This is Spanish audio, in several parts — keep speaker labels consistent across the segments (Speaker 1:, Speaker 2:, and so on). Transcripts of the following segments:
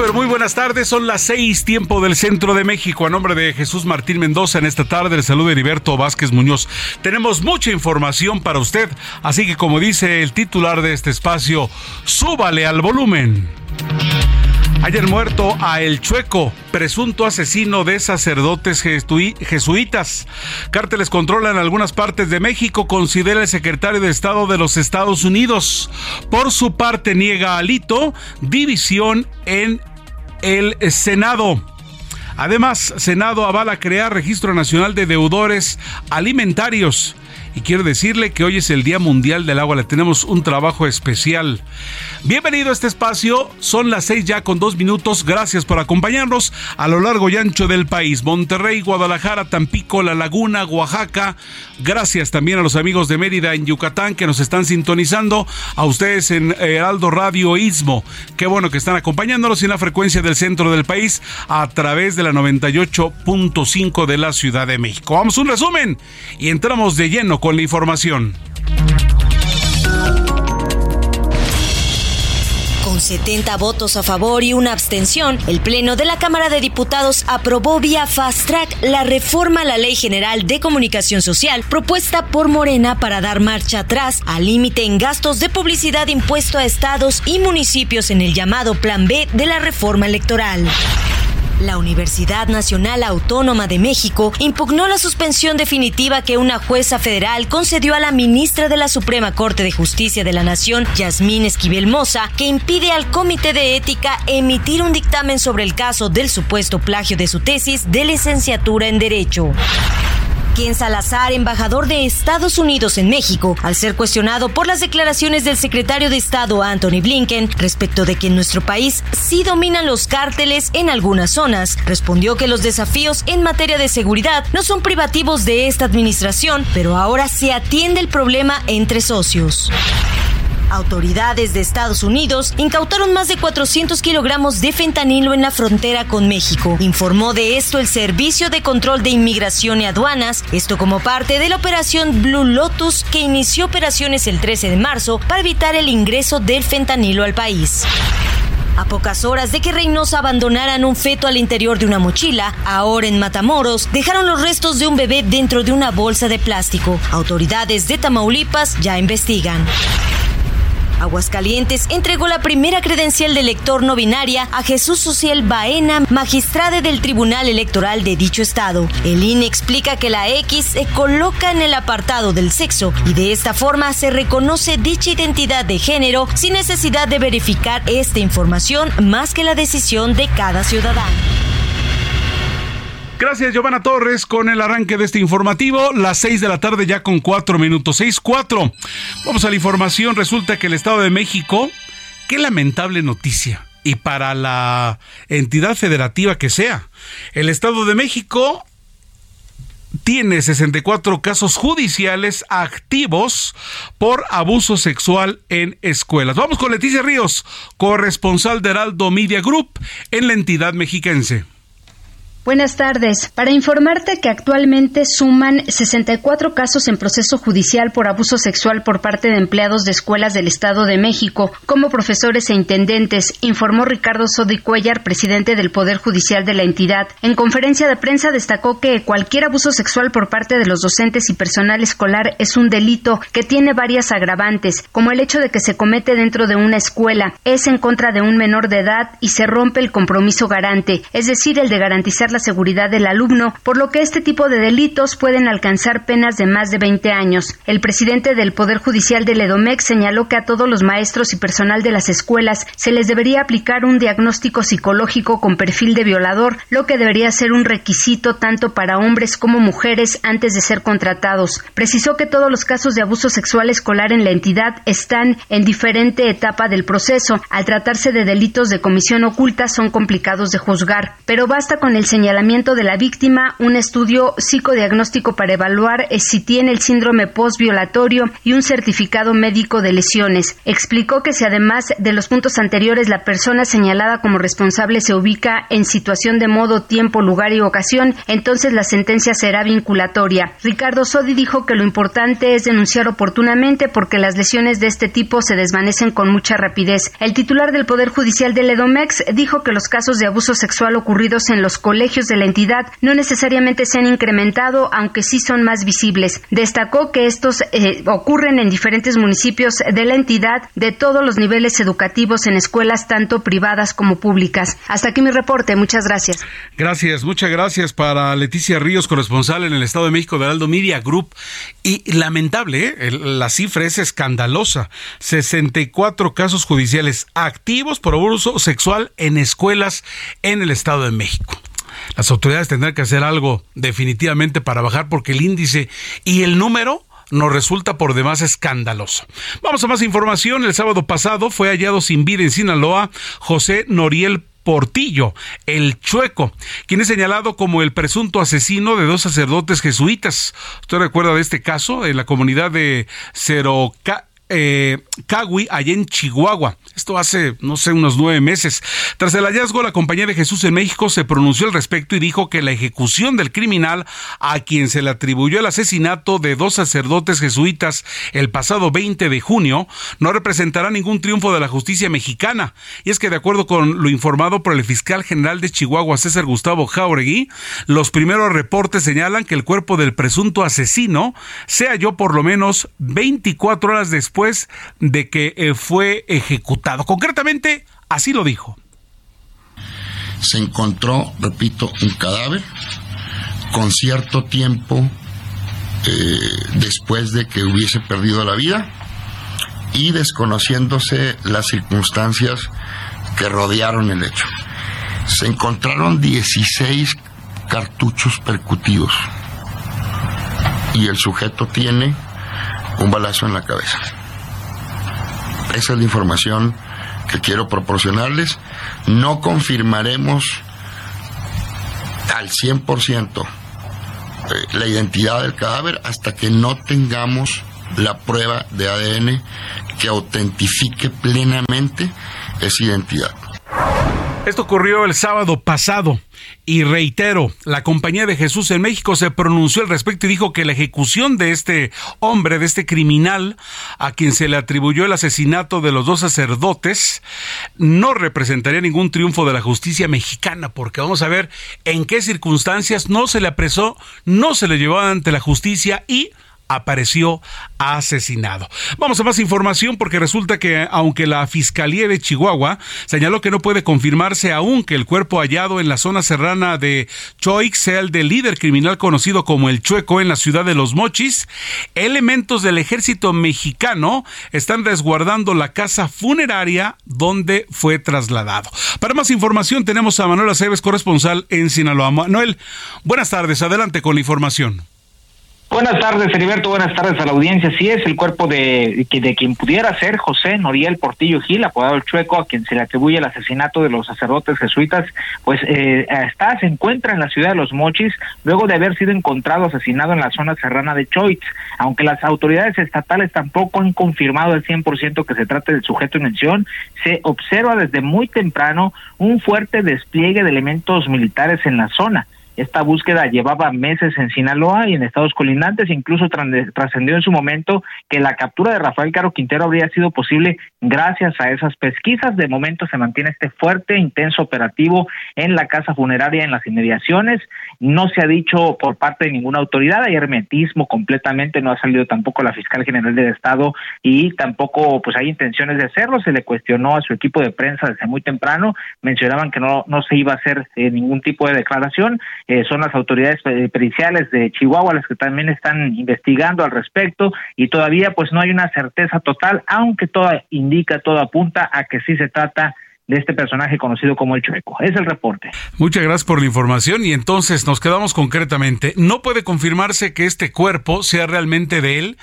Speaker 1: Pero muy buenas tardes, son las seis tiempo del centro de México. A nombre de Jesús Martín Mendoza en esta tarde, el saludo de Heriberto Vázquez Muñoz. Tenemos mucha información para usted, así que como dice el titular de este espacio, súbale al volumen. Ayer muerto a El Chueco, presunto asesino de sacerdotes jesuitas. Cárteles controlan algunas partes de México, considera el secretario de Estado de los Estados Unidos. Por su parte, niega Alito división en el Senado. Además, Senado avala crear registro nacional de deudores alimentarios y quiero decirle que hoy es el Día Mundial del Agua, le tenemos un trabajo especial. Bienvenido a este espacio, son las seis ya con dos minutos, gracias por acompañarnos a lo largo y ancho del país, Monterrey, Guadalajara, Tampico, La Laguna, Oaxaca, gracias también a los amigos de Mérida en Yucatán que nos están sintonizando, a ustedes en Heraldo Radio Istmo, qué bueno que están acompañándonos en la frecuencia del centro del país a través de la 98.5 de la Ciudad de México. Vamos a un resumen y entramos de lleno con la información.
Speaker 2: Con 70 votos a favor y una abstención, el Pleno de la Cámara de Diputados aprobó vía Fast Track la reforma a la Ley General de Comunicación Social propuesta por Morena para dar marcha atrás al límite en gastos de publicidad impuesto a estados y municipios en el llamado Plan B de la reforma electoral. La Universidad Nacional Autónoma de México impugnó la suspensión definitiva que una jueza federal concedió a la ministra de la Suprema Corte de Justicia de la Nación, Yasmín Esquivel Moza, que impide al Comité de Ética emitir un dictamen sobre el caso del supuesto plagio de su tesis de licenciatura en Derecho. Ken Salazar, embajador de Estados Unidos en México, al ser cuestionado por las declaraciones del secretario de Estado Anthony Blinken respecto de que en nuestro país sí dominan los cárteles en algunas zonas, respondió que los desafíos en materia de seguridad no son privativos de esta administración, pero ahora se atiende el problema entre socios. Autoridades de Estados Unidos incautaron más de 400 kilogramos de fentanilo en la frontera con México. Informó de esto el Servicio de Control de Inmigración y Aduanas, esto como parte de la operación Blue Lotus que inició operaciones el 13 de marzo para evitar el ingreso del fentanilo al país. A pocas horas de que Reynosa abandonaran un feto al interior de una mochila, ahora en Matamoros, dejaron los restos de un bebé dentro de una bolsa de plástico. Autoridades de Tamaulipas ya investigan. Aguascalientes entregó la primera credencial de elector no binaria a Jesús Social Baena, magistrado del Tribunal Electoral de dicho estado. El INE explica que la X se coloca en el apartado del sexo y de esta forma se reconoce dicha identidad de género sin necesidad de verificar esta información más que la decisión de cada ciudadano.
Speaker 1: Gracias, Giovanna Torres, con el arranque de este informativo. Las seis de la tarde ya con cuatro minutos. Seis, cuatro. Vamos a la información. Resulta que el Estado de México, qué lamentable noticia. Y para la entidad federativa que sea, el Estado de México tiene 64 casos judiciales activos por abuso sexual en escuelas. Vamos con Leticia Ríos, corresponsal de Heraldo Media Group en la entidad mexiquense.
Speaker 3: Buenas tardes. Para informarte que actualmente suman 64 casos en proceso judicial por abuso sexual por parte de empleados de escuelas del Estado de México, como profesores e intendentes, informó Ricardo Sodi Cuellar, presidente del Poder Judicial de la entidad. En conferencia de prensa destacó que cualquier abuso sexual por parte de los docentes y personal escolar es un delito que tiene varias agravantes, como el hecho de que se comete dentro de una escuela, es en contra de un menor de edad y se rompe el compromiso garante, es decir, el de garantizar la seguridad del alumno, por lo que este tipo de delitos pueden alcanzar penas de más de 20 años. El presidente del Poder Judicial de Ledomex señaló que a todos los maestros y personal de las escuelas se les debería aplicar un diagnóstico psicológico con perfil de violador, lo que debería ser un requisito tanto para hombres como mujeres antes de ser contratados. Precisó que todos los casos de abuso sexual escolar en la entidad están en diferente etapa del proceso. Al tratarse de delitos de comisión oculta son complicados de juzgar, pero basta con el señalamiento de la víctima, un estudio psicodiagnóstico para evaluar eh, si tiene el síndrome postviolatorio y un certificado médico de lesiones. Explicó que si además de los puntos anteriores la persona señalada como responsable se ubica en situación de modo, tiempo, lugar y ocasión, entonces la sentencia será vinculatoria. Ricardo Sodi dijo que lo importante es denunciar oportunamente porque las lesiones de este tipo se desvanecen con mucha rapidez. El titular del Poder Judicial del Edomex dijo que los casos de abuso sexual ocurridos en los colegios de la entidad no necesariamente se han incrementado, aunque sí son más visibles. Destacó que estos eh, ocurren en diferentes municipios de la entidad de todos los niveles educativos en escuelas tanto privadas como públicas. Hasta aquí mi reporte. Muchas gracias.
Speaker 1: Gracias, muchas gracias para Leticia Ríos, corresponsal en el Estado de México de Aldo Media Group. Y lamentable, ¿eh? la cifra es escandalosa. 64 casos judiciales activos por abuso sexual en escuelas en el Estado de México. Las autoridades tendrán que hacer algo definitivamente para bajar porque el índice y el número nos resulta por demás escandaloso. Vamos a más información. El sábado pasado fue hallado sin vida en Sinaloa José Noriel Portillo, el Chueco, quien es señalado como el presunto asesino de dos sacerdotes jesuitas. ¿Usted recuerda de este caso en la comunidad de Ceroca? Eh, allá en Chihuahua. Esto hace, no sé, unos nueve meses. Tras el hallazgo, la Compañía de Jesús en México se pronunció al respecto y dijo que la ejecución del criminal a quien se le atribuyó el asesinato de dos sacerdotes jesuitas el pasado 20 de junio no representará ningún triunfo de la justicia mexicana. Y es que de acuerdo con lo informado por el fiscal general de Chihuahua, César Gustavo Jauregui, los primeros reportes señalan que el cuerpo del presunto asesino se halló por lo menos 24 horas después de que eh, fue ejecutado. Concretamente, así lo dijo.
Speaker 4: Se encontró, repito, un cadáver con cierto tiempo eh, después de que hubiese perdido la vida y desconociéndose las circunstancias que rodearon el hecho. Se encontraron 16 cartuchos percutidos y el sujeto tiene un balazo en la cabeza. Esa es la información que quiero proporcionarles. No confirmaremos al 100% eh, la identidad del cadáver hasta que no tengamos la prueba de ADN que autentifique plenamente esa identidad.
Speaker 1: Esto ocurrió el sábado pasado. Y reitero, la Compañía de Jesús en México se pronunció al respecto y dijo que la ejecución de este hombre, de este criminal, a quien se le atribuyó el asesinato de los dos sacerdotes, no representaría ningún triunfo de la justicia mexicana, porque vamos a ver en qué circunstancias no se le apresó, no se le llevó ante la justicia y apareció asesinado. Vamos a más información porque resulta que aunque la Fiscalía de Chihuahua señaló que no puede confirmarse aún que el cuerpo hallado en la zona serrana de Choix sea el del líder criminal conocido como el Chueco en la ciudad de Los Mochis, elementos del ejército mexicano están resguardando la casa funeraria donde fue trasladado. Para más información tenemos a Manuel Aceves, corresponsal en Sinaloa. Manuel, buenas tardes, adelante con la información.
Speaker 5: Buenas tardes, Heriberto. Buenas tardes a la audiencia. Sí es el cuerpo de, de quien pudiera ser José Noriel Portillo Gil, apodado el Chueco, a quien se le atribuye el asesinato de los sacerdotes jesuitas, pues eh, está, se encuentra en la ciudad de Los Mochis luego de haber sido encontrado asesinado en la zona serrana de Choitz. Aunque las autoridades estatales tampoco han confirmado al 100% que se trate del sujeto en mención, se observa desde muy temprano un fuerte despliegue de elementos militares en la zona. Esta búsqueda llevaba meses en Sinaloa y en estados colindantes, incluso trascendió en su momento que la captura de Rafael Caro Quintero habría sido posible gracias a esas pesquisas. De momento se mantiene este fuerte, intenso operativo en la casa funeraria en las inmediaciones. No se ha dicho por parte de ninguna autoridad, hay hermetismo completamente, no ha salido tampoco la fiscal general del estado y tampoco pues hay intenciones de hacerlo. Se le cuestionó a su equipo de prensa desde muy temprano, mencionaban que no, no se iba a hacer eh, ningún tipo de declaración eh, son las autoridades eh, periciales de Chihuahua las que también están investigando al respecto y todavía pues no hay una certeza total, aunque todo indica, todo apunta a que sí se trata este personaje conocido como el Chueco. Es el reporte.
Speaker 1: Muchas gracias por la información y entonces nos quedamos concretamente. No puede confirmarse que este cuerpo sea realmente de él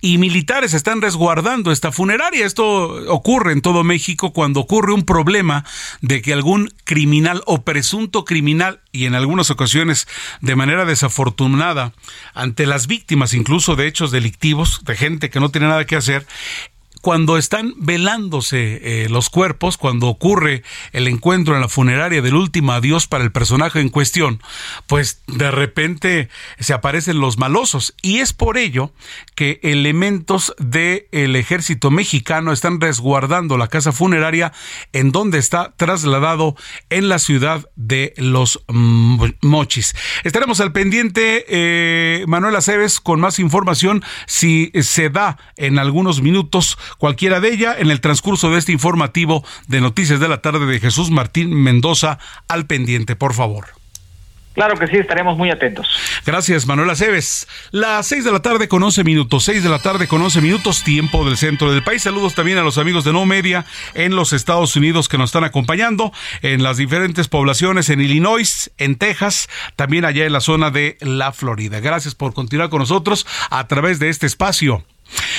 Speaker 1: y militares están resguardando esta funeraria. Esto ocurre en todo México cuando ocurre un problema de que algún criminal o presunto criminal y en algunas ocasiones de manera desafortunada ante las víctimas incluso de hechos delictivos, de gente que no tiene nada que hacer, cuando están velándose eh, los cuerpos, cuando ocurre el encuentro en la funeraria del último adiós para el personaje en cuestión, pues de repente se aparecen los malosos. Y es por ello que elementos del ejército mexicano están resguardando la casa funeraria en donde está trasladado en la ciudad de Los Mochis. Estaremos al pendiente, eh, Manuel Aceves, con más información si se da en algunos minutos cualquiera de ella en el transcurso de este informativo de Noticias de la Tarde de Jesús Martín Mendoza al pendiente, por favor.
Speaker 5: Claro que sí, estaremos muy atentos.
Speaker 1: Gracias, Manuela Cebes. Las seis de la tarde con 11 minutos, seis de la tarde con 11 minutos, tiempo del centro del país. Saludos también a los amigos de No Media en los Estados Unidos que nos están acompañando en las diferentes poblaciones en Illinois, en Texas, también allá en la zona de la Florida. Gracias por continuar con nosotros a través de este espacio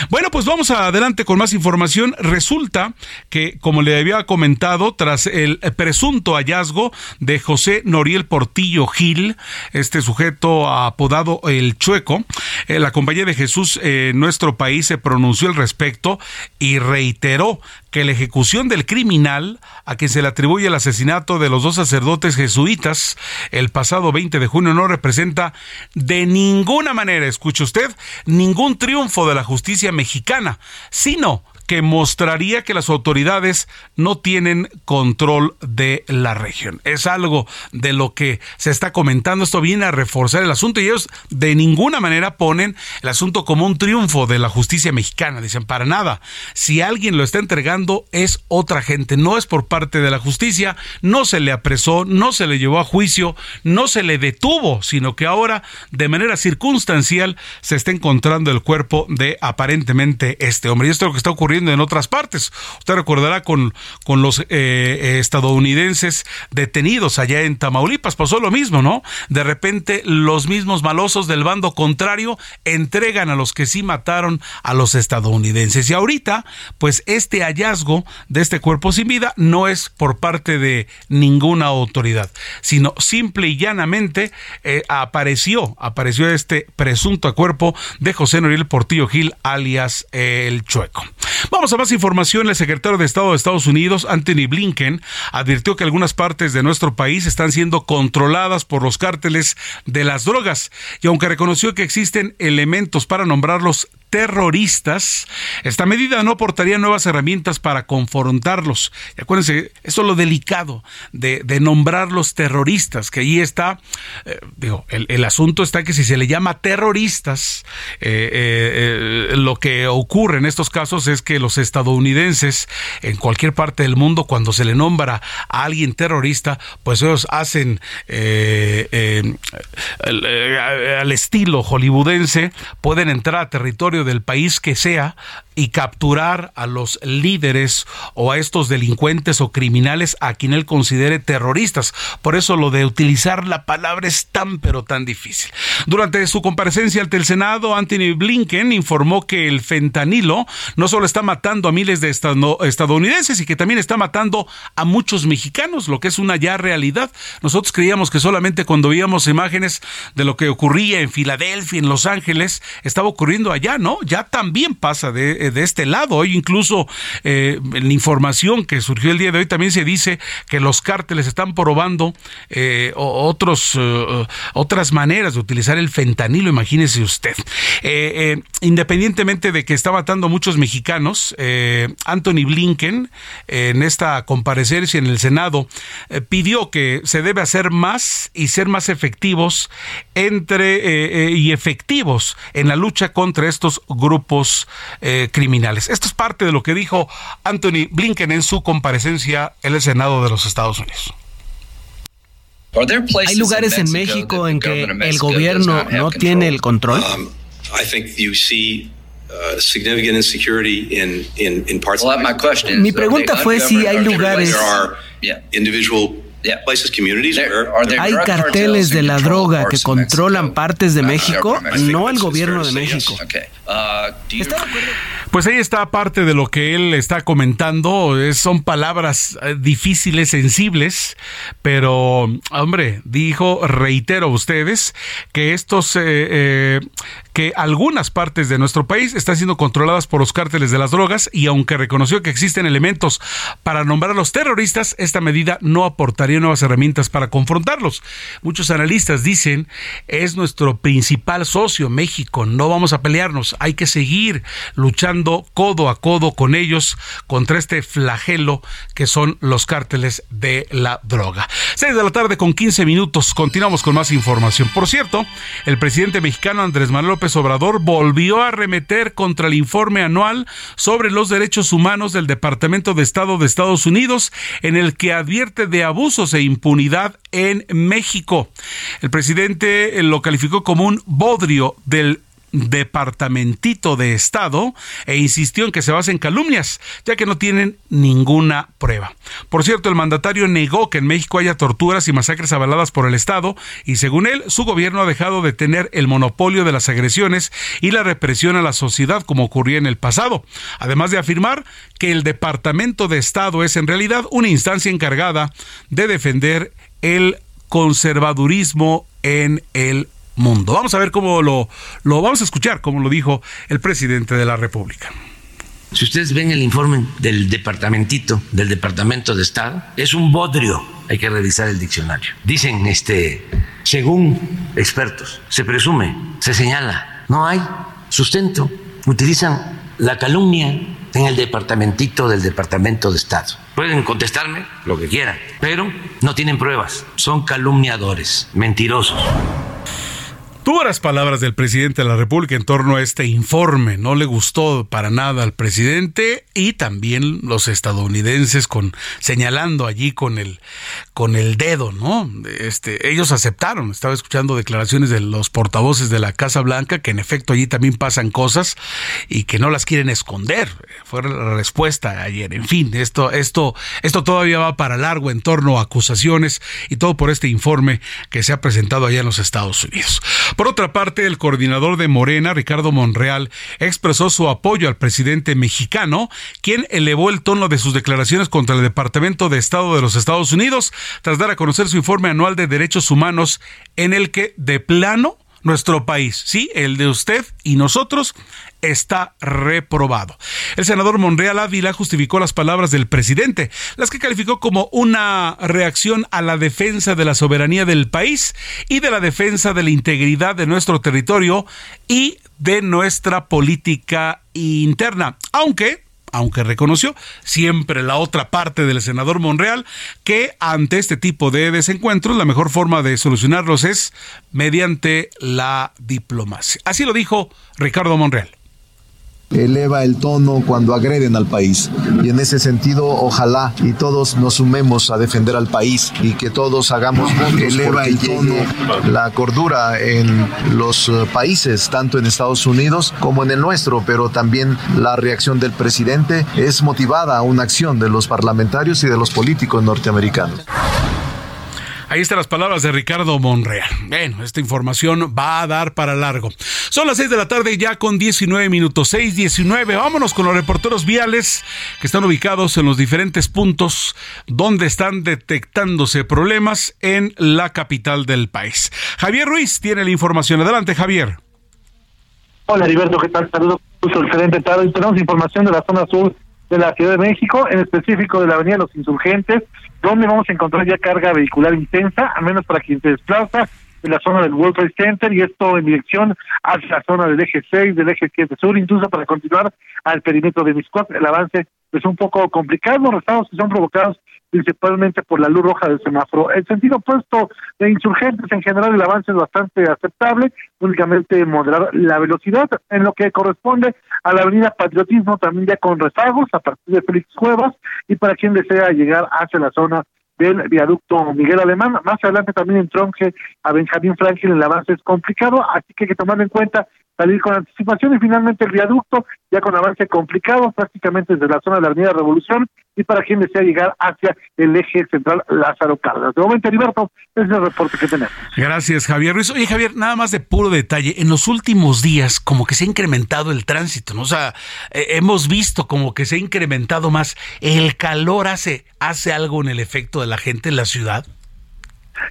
Speaker 1: bueno, pues vamos adelante con más información. Resulta que, como le había comentado, tras el presunto hallazgo de José Noriel Portillo Gil, este sujeto apodado El Chueco, eh, la Compañía de Jesús en nuestro país se pronunció al respecto y reiteró que la ejecución del criminal a quien se le atribuye el asesinato de los dos sacerdotes jesuitas el pasado 20 de junio no representa de ninguna manera, escuche usted, ningún triunfo de la justicia mexicana, sino que mostraría que las autoridades no tienen control de la región. Es algo de lo que se está comentando. Esto viene a reforzar el asunto y ellos de ninguna manera ponen el asunto como un triunfo de la justicia mexicana. Dicen, para nada. Si alguien lo está entregando es otra gente, no es por parte de la justicia, no se le apresó, no se le llevó a juicio, no se le detuvo, sino que ahora de manera circunstancial se está encontrando el cuerpo de aparentemente este hombre. Y esto es lo que está ocurriendo en otras partes. Usted recordará con, con los eh, eh, estadounidenses detenidos allá en Tamaulipas, pasó lo mismo, ¿no? De repente los mismos malosos del bando contrario entregan a los que sí mataron a los estadounidenses. Y ahorita, pues este hallazgo de este cuerpo sin vida no es por parte de ninguna autoridad, sino simple y llanamente eh, apareció, apareció este presunto cuerpo de José Noriel Portillo Gil, alias el Chueco. Vamos a más información. El secretario de Estado de Estados Unidos, Anthony Blinken, advirtió que algunas partes de nuestro país están siendo controladas por los cárteles de las drogas y aunque reconoció que existen elementos para nombrarlos terroristas, esta medida no aportaría nuevas herramientas para confrontarlos. Y acuérdense, esto es lo delicado de, de nombrarlos terroristas, que ahí está, eh, digo, el, asunto está que si se le llama terroristas, eh, eh, lo que ocurre en estos casos es que los estadounidenses en cualquier parte del mundo, cuando se le nombra a alguien terrorista, pues ellos hacen al estilo hollywoodense, pueden entrar a territorio del país que sea y capturar a los líderes o a estos delincuentes o criminales a quien él considere terroristas. Por eso lo de utilizar la palabra es tan pero tan difícil. Durante su comparecencia ante el Senado, Anthony Blinken informó que el fentanilo no solo está matando a miles de estadounidenses y que también está matando a muchos mexicanos, lo que es una ya realidad. Nosotros creíamos que solamente cuando veíamos imágenes de lo que ocurría en Filadelfia, en Los Ángeles, estaba ocurriendo allá, ¿no? Ya también pasa de eh, de este lado. Hoy incluso eh, en la información que surgió el día de hoy también se dice que los cárteles están probando eh, otros, otras maneras de utilizar el fentanilo, imagínese usted. independientemente de que está matando muchos mexicanos, Anthony Blinken en esta comparecencia en el Senado pidió que se debe hacer más y ser más efectivos entre y efectivos en la lucha contra estos grupos criminales. Esto es parte de lo que dijo Anthony Blinken en su comparecencia en el Senado de los Estados Unidos.
Speaker 6: ¿Hay lugares en México en que el gobierno no tiene el control? Um, uh, Mi pregunta fue si hay lugares ¿Hay carteles de la droga que controlan partes de México? No el gobierno de México.
Speaker 1: Pues ahí está parte de lo que él está comentando. son palabras eh, difíciles, sensibles, pero, hombre, dijo, reitero a ustedes, que estos, eh, eh, que algunas partes de nuestro país están siendo controladas por los cárteles de las drogas y aunque reconoció que existen elementos para nombrar a los terroristas, esta medida no aportaría nuevas herramientas para confrontarlos. Muchos analistas dicen, es nuestro principal socio, México, no vamos a pelearnos, hay que seguir luchando codo a codo con ellos contra este flagelo que son los cárteles de la droga. 6 de la tarde con 15 minutos. Continuamos con más información. Por cierto, el presidente mexicano Andrés Manuel López Obrador volvió a arremeter contra el informe anual sobre los derechos humanos del Departamento de Estado de Estados Unidos, en el que advierte de abusos e impunidad en México. El presidente lo calificó como un bodrio del departamentito de Estado e insistió en que se basa en calumnias, ya que no tienen ninguna prueba. Por cierto, el mandatario negó que en México haya torturas y masacres avaladas por el Estado y según él, su gobierno ha dejado de tener el monopolio de las agresiones y la represión a la sociedad como ocurría en el pasado, además de afirmar que el Departamento de Estado es en realidad una instancia encargada de defender el conservadurismo en el mundo. Vamos a ver cómo lo, lo vamos a escuchar, como lo dijo el presidente de la República.
Speaker 7: Si ustedes ven el informe del departamentito, del Departamento de Estado, es un bodrio. Hay que revisar el diccionario. Dicen, este, según expertos, se presume, se señala, no hay sustento. Utilizan la calumnia en el departamentito del Departamento de Estado. Pueden contestarme lo que quieran, pero no tienen pruebas. Son calumniadores, mentirosos.
Speaker 1: Duras palabras del presidente de la República en torno a este informe. No le gustó para nada al presidente y también los estadounidenses con señalando allí con el con el dedo, ¿no? Este, ellos aceptaron. Estaba escuchando declaraciones de los portavoces de la Casa Blanca que en efecto allí también pasan cosas y que no las quieren esconder. Fue la respuesta ayer. En fin, esto esto esto todavía va para largo en torno a acusaciones y todo por este informe que se ha presentado allá en los Estados Unidos. Por otra parte, el coordinador de Morena, Ricardo Monreal, expresó su apoyo al presidente mexicano, quien elevó el tono de sus declaraciones contra el Departamento de Estado de los Estados Unidos tras dar a conocer su informe anual de derechos humanos en el que de plano nuestro país, sí, el de usted y nosotros, está reprobado. El senador Monreal Ávila justificó las palabras del presidente, las que calificó como una reacción a la defensa de la soberanía del país y de la defensa de la integridad de nuestro territorio y de nuestra política interna, aunque aunque reconoció siempre la otra parte del senador Monreal que ante este tipo de desencuentros la mejor forma de solucionarlos es mediante la diplomacia. Así lo dijo Ricardo Monreal
Speaker 8: eleva el tono cuando agreden al país. Y en ese sentido, ojalá y todos nos sumemos a defender al país y que todos hagamos que eleva el tono, la cordura en los eh, países, tanto en Estados Unidos como en el nuestro, pero también la reacción del presidente es motivada a una acción de los parlamentarios y de los políticos norteamericanos.
Speaker 1: Ahí están las palabras de Ricardo Monreal. Bueno, esta información va a dar para largo. Son las 6 de la tarde ya con 19 minutos. 6, 19. Vámonos con los reporteros viales que están ubicados en los diferentes puntos donde están detectándose problemas en la capital del país. Javier Ruiz tiene la información. Adelante, Javier.
Speaker 9: Hola, Heriberto, ¿qué tal? Saludos. Excelente tarde. Tenemos información de la zona sur de la Ciudad de México, en específico de la Avenida Los Insurgentes, donde vamos a encontrar ya carga vehicular intensa, al menos para quien se desplaza en la zona del World Trade Center y esto en dirección hacia la zona del eje 6, del eje 7 sur, incluso para continuar al perímetro de Miscuac. El avance es un poco complicado, los retrasos que son provocados principalmente por la luz roja del semáforo. El sentido opuesto de insurgentes en general el avance es bastante aceptable, únicamente moderar la velocidad en lo que corresponde a la avenida Patriotismo también ya con rezagos a partir de Félix Cuevas y para quien desea llegar hacia la zona del viaducto Miguel Alemán. Más adelante también en Tronje a Benjamín Franklin el avance es complicado, así que hay que tomar en cuenta salir con anticipación y finalmente el viaducto ya con avance complicado prácticamente desde la zona de la Avenida Revolución y para quien desea llegar hacia el eje central Lázaro Cárdenas. De momento, Heriberto, ese es el reporte que tenemos.
Speaker 1: Gracias, Javier Ruiz. Oye, Javier, nada más de puro detalle, en los últimos días como que se ha incrementado el tránsito, ¿no? O sea, eh, hemos visto como que se ha incrementado más. ¿El calor hace, hace algo en el efecto de la gente en la ciudad?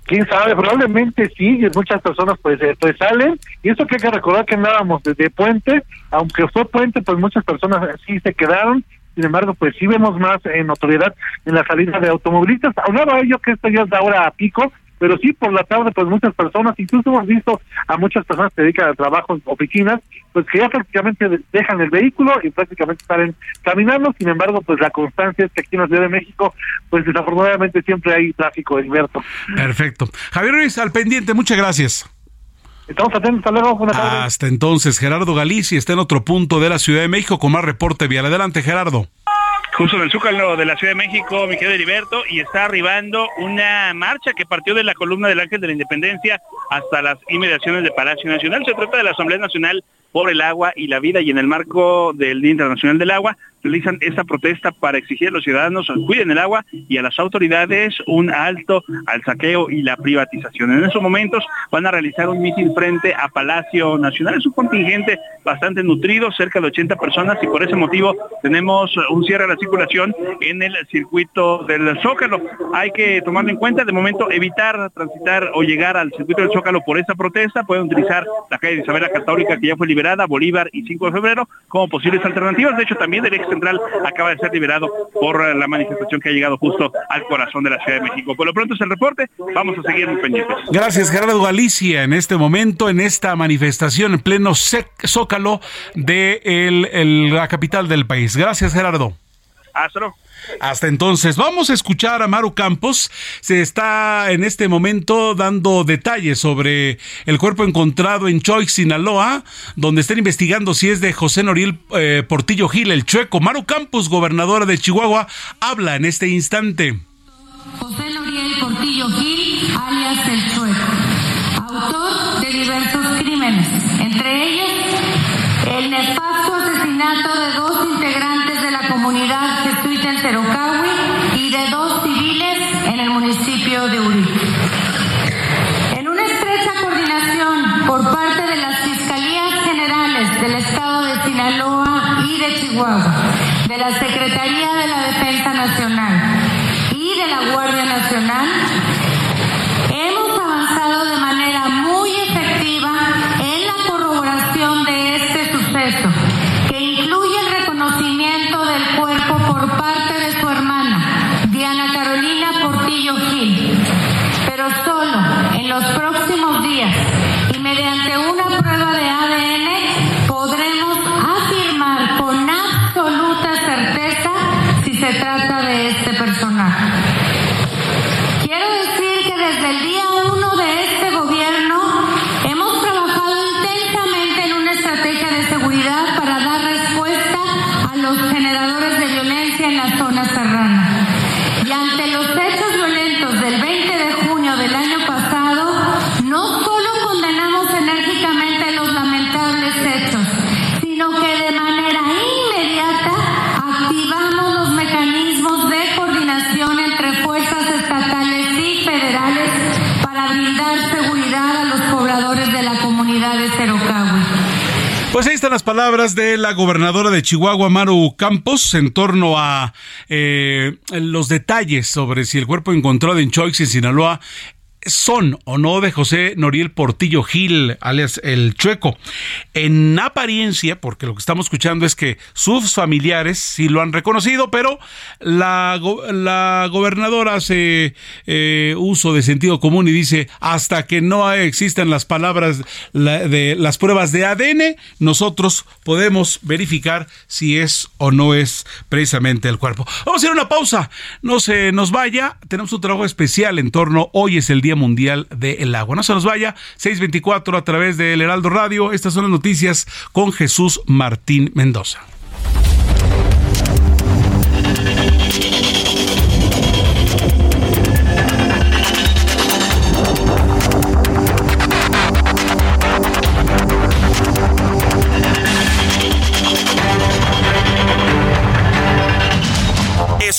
Speaker 9: Quién sabe, probablemente sí, muchas personas pues, eh, pues salen, y eso que hay que recordar que andábamos desde puente, aunque fue puente, pues muchas personas sí se quedaron, sin embargo, pues sí vemos más en notoriedad en la salida de automovilistas, aunado a ello que esto ya es ahora a pico, pero sí por la tarde pues muchas personas, incluso hemos visto a muchas personas que dedican a trabajos, oficinas, pues que ya prácticamente dejan el vehículo y prácticamente salen caminando, sin embargo pues la constancia es que aquí en la Ciudad de México pues desafortunadamente siempre hay tráfico, Alberto.
Speaker 1: Perfecto. Javier Ruiz, al pendiente, muchas gracias.
Speaker 9: Estamos atentos, hasta luego, buenas tardes.
Speaker 1: Hasta entonces, Gerardo Galicia está en otro punto de la Ciudad de México con más reporte vial. Adelante, Gerardo
Speaker 10: justo en el Zócalo de la Ciudad de México, mi querido Heriberto, y está arribando una marcha que partió de la columna del Ángel de la Independencia hasta las inmediaciones de Palacio Nacional. Se trata de la Asamblea Nacional por el agua y la vida y en el marco del Día Internacional del Agua realizan esta protesta para exigir a los ciudadanos cuiden el agua y a las autoridades un alto al saqueo y la privatización. En esos momentos van a realizar un mitin frente a Palacio Nacional. Es un contingente bastante nutrido, cerca de 80 personas y por ese motivo tenemos un cierre de la circulación en el circuito del Zócalo. Hay que tomarlo en cuenta, de momento evitar transitar o llegar al circuito del Zócalo por esta protesta. Pueden utilizar la calle de Isabela Católica que ya fue liberada Bolívar y 5 de febrero como posibles alternativas. De hecho, también el ex central acaba de ser liberado por eh, la manifestación que ha llegado justo al corazón de la Ciudad de México. Por lo pronto es el reporte, vamos a seguir muy pendientes.
Speaker 1: Gracias, Gerardo Galicia, en este momento, en esta manifestación en pleno zócalo de la capital del país. Gracias, Gerardo.
Speaker 10: Hasta luego.
Speaker 1: Hasta entonces, vamos a escuchar a Maru Campos. Se está en este momento dando detalles sobre el cuerpo encontrado en Choix, Sinaloa, donde están investigando si es de José Noriel eh, Portillo Gil, el chueco. Maru Campos, gobernadora de Chihuahua, habla en este instante.
Speaker 11: José Noriel Portillo Gil, alias el chueco, autor de diversos crímenes, entre ellos el Y de Chihuahua, de la Secretaría de la Defensa Nacional y de la Guardia Nacional,
Speaker 1: Pues ahí están las palabras de la gobernadora de Chihuahua, Maru Campos, en torno a eh, los detalles sobre si el cuerpo encontrado en Choix, en Sinaloa, son o no de José Noriel Portillo Gil, alias el Chueco. En apariencia, porque lo que estamos escuchando es que sus familiares sí lo han reconocido, pero la, la gobernadora hace eh, uso de sentido común y dice, hasta que no existan las palabras de las pruebas de ADN, nosotros podemos verificar si es o no es precisamente el cuerpo. Vamos a hacer una pausa, no se nos vaya, tenemos un trabajo especial en torno, hoy es el día Mundial del Agua. No se nos vaya, 624 a través del Heraldo Radio. Estas son las noticias con Jesús Martín Mendoza.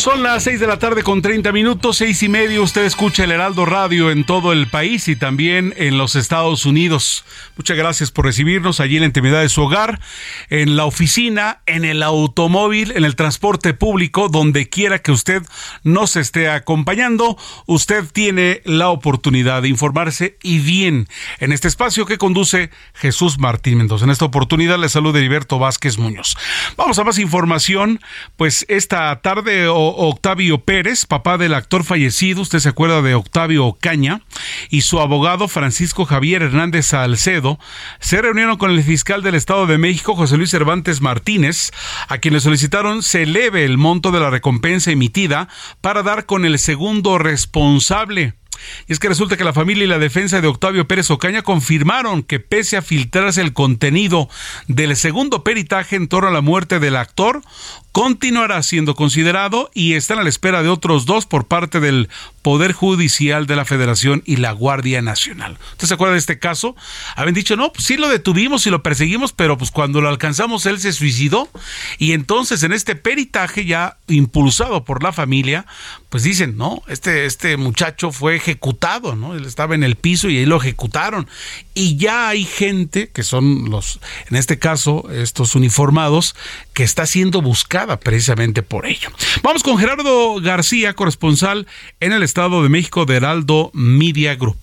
Speaker 1: Son las 6 de la tarde con 30 minutos, seis y medio. Usted escucha el Heraldo Radio en todo el país y también en los Estados Unidos. Muchas gracias por recibirnos allí en la intimidad de su hogar, en la oficina, en el automóvil, en el transporte público, donde quiera que usted nos esté acompañando. Usted tiene la oportunidad de informarse y bien en este espacio que conduce Jesús Martín Mendoza. En esta oportunidad le saluda Heriberto Vázquez Muñoz. Vamos a más información, pues esta tarde o Octavio Pérez, papá del actor fallecido, usted se acuerda de Octavio Ocaña, y su abogado Francisco Javier Hernández Salcedo, se reunieron con el fiscal del Estado de México, José Luis Cervantes Martínez, a quien le solicitaron se eleve el monto de la recompensa emitida para dar con el segundo responsable. Y es que resulta que la familia y la defensa de Octavio Pérez Ocaña confirmaron que pese a filtrarse el contenido del segundo peritaje en torno a la muerte del actor, continuará siendo considerado y están a la espera de otros dos por parte del Poder Judicial de la Federación y la Guardia Nacional. ¿Usted se acuerda de este caso? Habían dicho, no, pues sí lo detuvimos y lo perseguimos, pero pues cuando lo alcanzamos él se suicidó y entonces en este peritaje ya impulsado por la familia, pues dicen, no, este, este muchacho fue ejecutado, ¿no? Él estaba en el piso y ahí lo ejecutaron. Y ya hay gente, que son los, en este caso, estos uniformados, que está siendo buscada precisamente por ello. Vamos con Gerardo García, corresponsal en el Estado de México de Heraldo Media Group.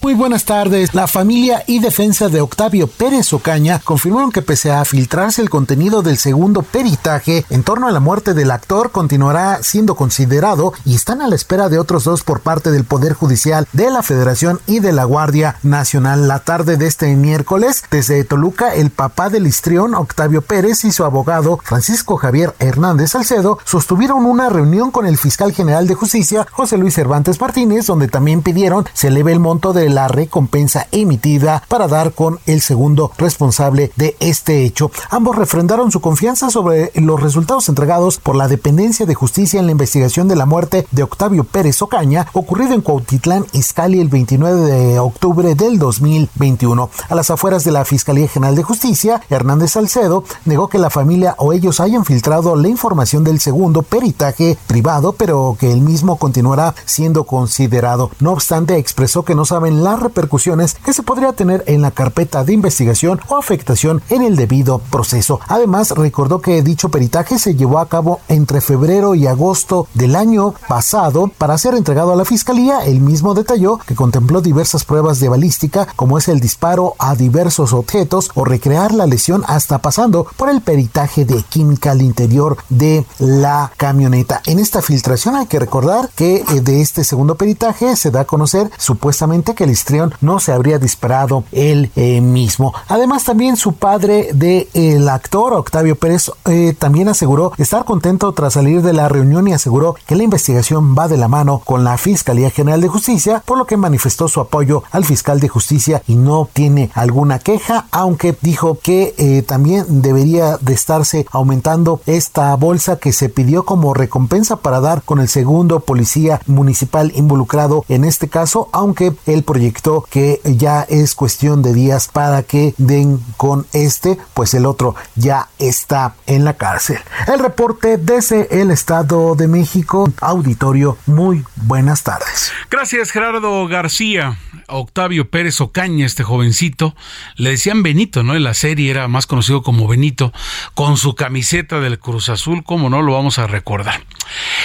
Speaker 12: Muy buenas tardes. La familia y defensa de Octavio Pérez Ocaña confirmaron que pese a filtrarse el contenido del segundo peritaje en torno a la muerte del actor continuará siendo considerado y están a la espera de otros dos por parte del Poder Judicial de la Federación y de la Guardia Nacional. La tarde de este miércoles, desde Toluca, el papá del histrión Octavio Pérez y su abogado Francisco Javier Hernández Salcedo sostuvieron una reunión con el fiscal general de justicia José Luis Cervantes Martínez, donde también pidieron se eleve el monto de la recompensa emitida para dar con el segundo responsable de este hecho. Ambos refrendaron su confianza sobre los resultados entregados por la dependencia de justicia en la investigación de la muerte de Octavio Pérez Ocaña, ocurrido en Cuautitlán, Izcalli el 29 de octubre del 2021. A las afueras de la Fiscalía General de Justicia, Hernández Salcedo negó que la familia o ellos hayan filtrado la información del segundo peritaje privado, pero que el mismo continuará siendo considerado. No obstante, expresó que no saben la las repercusiones que se podría tener en la carpeta de investigación o afectación en el debido proceso. Además, recordó que dicho peritaje se llevó a cabo entre febrero y agosto del año pasado para ser entregado a la fiscalía. El mismo detalló que contempló diversas pruebas de balística, como es el disparo a diversos objetos o recrear la lesión hasta pasando por el peritaje de química al interior de la camioneta. En esta filtración hay que recordar que eh, de este segundo peritaje se da a conocer supuestamente que el no se habría disparado él eh, mismo. Además también su padre de el actor Octavio Pérez eh, también aseguró estar contento tras salir de la reunión y aseguró que la investigación va de la mano con la Fiscalía General de Justicia, por lo que manifestó su apoyo al fiscal de justicia y no tiene alguna queja, aunque dijo que también debería de estarse aumentando esta bolsa que se pidió como recompensa para dar con el segundo policía municipal involucrado en este caso, aunque él proyectó que ya es cuestión de días para que den con este, pues el otro ya está en la cárcel. El reporte desde el Estado de México, auditorio, muy buenas tardes.
Speaker 1: Gracias Gerardo García. Octavio Pérez Ocaña, este jovencito, le decían Benito, ¿no? En la serie era más conocido como Benito, con su camiseta del Cruz Azul, como no lo vamos a recordar.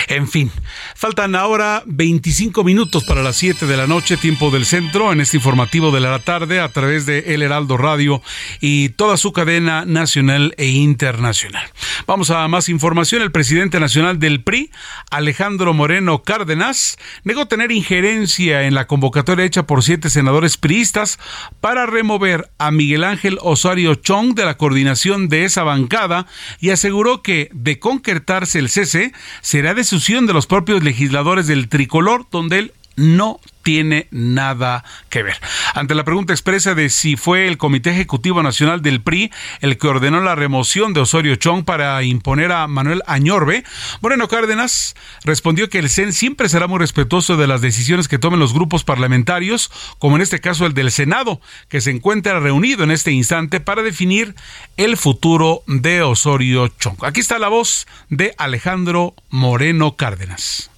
Speaker 1: En fin, faltan ahora 25 minutos para las 7 de la noche, tiempo del centro, en este informativo de la tarde, a través de El Heraldo Radio y toda su cadena nacional e internacional. Vamos a más información. El presidente nacional del PRI, Alejandro Moreno Cárdenas, negó tener injerencia en la convocatoria hecha por siete senadores priistas para remover a Miguel Ángel Osorio Chong de la coordinación de esa bancada y aseguró que, de concretarse el cese, será decisión de los propios legisladores del tricolor, donde él no tiene nada que ver. Ante la pregunta expresa de si fue el Comité Ejecutivo Nacional del PRI el que ordenó la remoción de Osorio Chong para imponer a Manuel Añorbe, Moreno Cárdenas respondió que el CEN siempre será muy respetuoso de las decisiones que tomen los grupos parlamentarios, como en este caso el del Senado, que se encuentra reunido en este instante para definir el futuro de Osorio Chong. Aquí está la voz de Alejandro Moreno Cárdenas.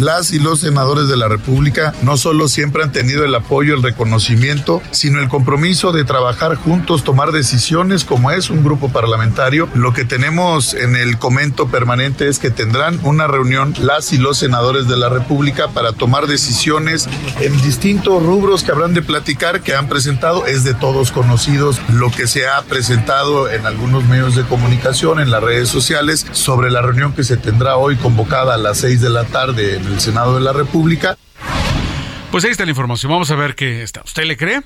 Speaker 13: Las y los senadores de la República no solo siempre han tenido el apoyo, el reconocimiento, sino el compromiso de trabajar juntos, tomar decisiones como es un grupo parlamentario. Lo que tenemos en el comento permanente es que tendrán una reunión las y los senadores de la República para tomar decisiones en distintos rubros que habrán de platicar, que han presentado. Es de todos conocidos lo que se ha presentado en algunos medios de comunicación, en las redes sociales, sobre la reunión que se tendrá hoy convocada a las seis de la tarde en el Senado de la República.
Speaker 1: Pues ahí está la información. Vamos a ver qué está. ¿Usted le cree?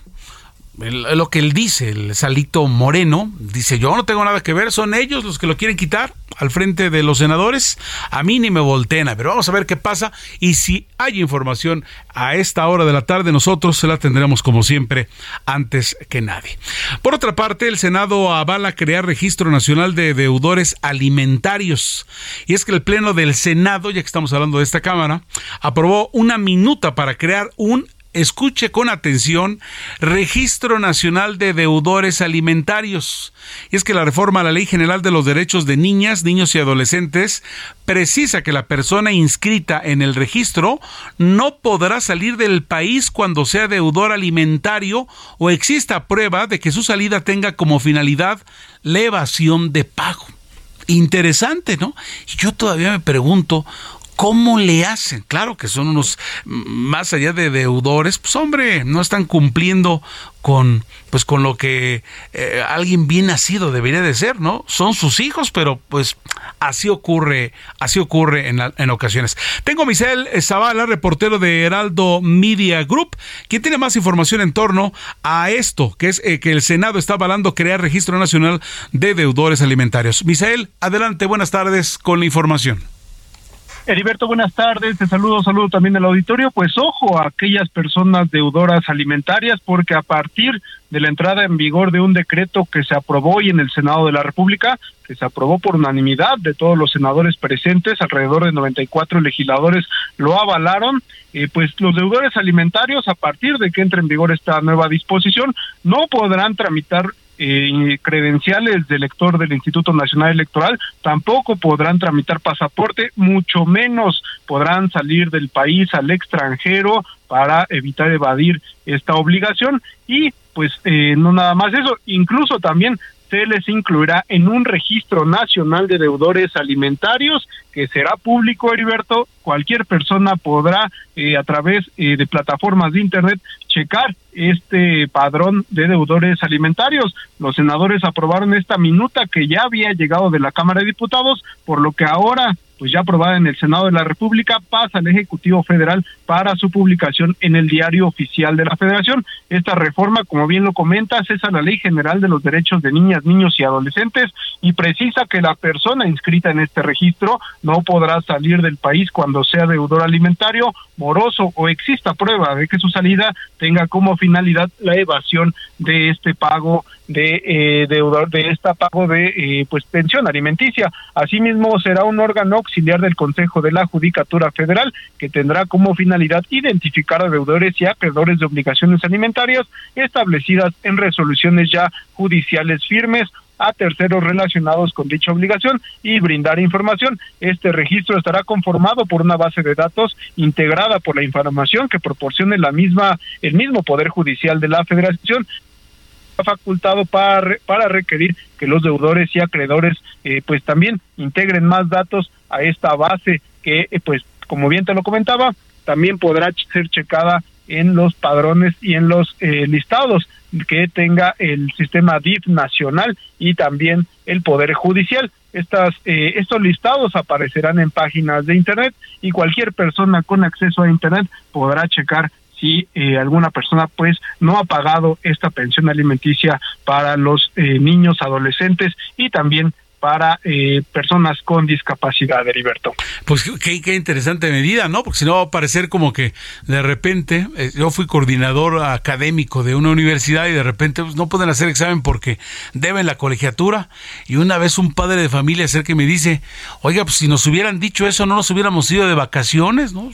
Speaker 1: Lo que él dice, el Salito Moreno, dice yo no tengo nada que ver, son ellos los que lo quieren quitar al frente de los senadores, a mí ni me voltena, pero vamos a ver qué pasa y si hay información a esta hora de la tarde nosotros se la tendremos como siempre antes que nadie. Por otra parte, el Senado avala crear registro nacional de deudores alimentarios. Y es que el Pleno del Senado, ya que estamos hablando de esta Cámara, aprobó una minuta para crear un escuche con atención, Registro Nacional de Deudores Alimentarios. Y es que la reforma a la Ley General de los Derechos de Niñas, Niños y Adolescentes precisa que la persona inscrita en el registro no podrá salir del país cuando sea deudor alimentario o exista prueba de que su salida tenga como finalidad la evasión de pago. Interesante, ¿no? Y yo todavía me pregunto, ¿Cómo le hacen? Claro que son unos, más allá de deudores, pues hombre, no están cumpliendo con, pues con lo que eh, alguien bien nacido debería de ser, ¿no? Son sus hijos, pero pues así ocurre, así ocurre en, en ocasiones. Tengo a Michel Zavala, reportero de Heraldo Media Group, quien tiene más información en torno a esto, que es eh, que el Senado está avalando crear registro nacional de deudores alimentarios. Misael, adelante, buenas tardes con la información.
Speaker 14: Heriberto, buenas tardes. Te saludo, saludo también al auditorio. Pues ojo a aquellas personas deudoras alimentarias, porque a partir de la entrada en vigor de un decreto que se aprobó hoy en el Senado de la República, que se aprobó por unanimidad de todos los senadores presentes, alrededor de 94 legisladores lo avalaron, eh, pues los deudores alimentarios, a partir de que entre en vigor esta nueva disposición, no podrán tramitar eh, credenciales de elector del Instituto Nacional Electoral, tampoco podrán tramitar pasaporte, mucho menos podrán salir del país al extranjero para evitar evadir esta obligación. Y pues eh, no nada más eso, incluso también se les incluirá en un registro nacional de deudores alimentarios que será público, Heriberto. Cualquier persona podrá eh, a través eh, de plataformas de Internet checar este padrón de deudores alimentarios. Los senadores aprobaron esta minuta que ya había llegado de la Cámara de Diputados, por lo que ahora pues ya aprobada en el Senado de la República, pasa al Ejecutivo Federal para su publicación en el Diario Oficial de la Federación. Esta reforma, como bien lo comentas, es a la Ley General de los Derechos de Niñas, Niños y Adolescentes y precisa que la persona inscrita en este registro no podrá salir del país cuando sea deudor alimentario, moroso o exista prueba de que su salida tenga como finalidad la evasión de este pago de eh, deudor de esta pago de eh, pues pensión alimenticia. Asimismo será un órgano auxiliar del Consejo de la Judicatura Federal que tendrá como finalidad identificar a deudores y acreedores de obligaciones alimentarias establecidas en resoluciones ya judiciales firmes a terceros relacionados con dicha obligación y brindar información. Este registro estará conformado por una base de datos integrada por la información que proporcione la misma el mismo poder judicial de la Federación facultado para, para requerir que los deudores y acreedores eh, pues también integren más datos a esta base que eh, pues como bien te lo comentaba también podrá ser checada en los padrones y en los eh, listados que tenga el sistema DIF nacional y también el Poder Judicial. Estas, eh, estos listados aparecerán en páginas de Internet y cualquier persona con acceso a Internet podrá checar si eh, alguna persona pues no ha pagado esta pensión alimenticia para los niños, adolescentes y también para eh, personas con discapacidad, Heriberto.
Speaker 1: Pues qué, qué, interesante medida, ¿no? Porque si no va a parecer como que de repente, eh, yo fui coordinador académico de una universidad y de repente pues, no pueden hacer examen porque deben la colegiatura y una vez un padre de familia acerca y me dice, oiga, pues si nos hubieran dicho eso no nos hubiéramos ido de vacaciones, ¿no?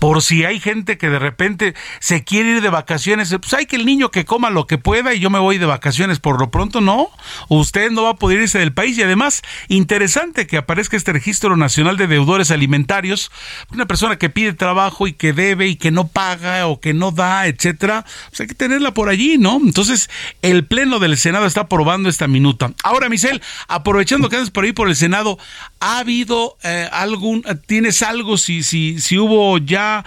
Speaker 1: Por si hay gente que de repente se quiere ir de vacaciones, pues hay que el niño que coma lo que pueda y yo me voy de vacaciones, por lo pronto no, usted no va a poder irse del país además, interesante que aparezca este registro nacional de deudores alimentarios. Una persona que pide trabajo y que debe y que no paga o que no da, etcétera, pues hay que tenerla por allí, ¿no? Entonces, el Pleno del Senado está aprobando esta minuta. Ahora, Michelle, aprovechando que andas por ahí por el Senado, ¿ha habido eh, algún, tienes algo, si, si, si hubo ya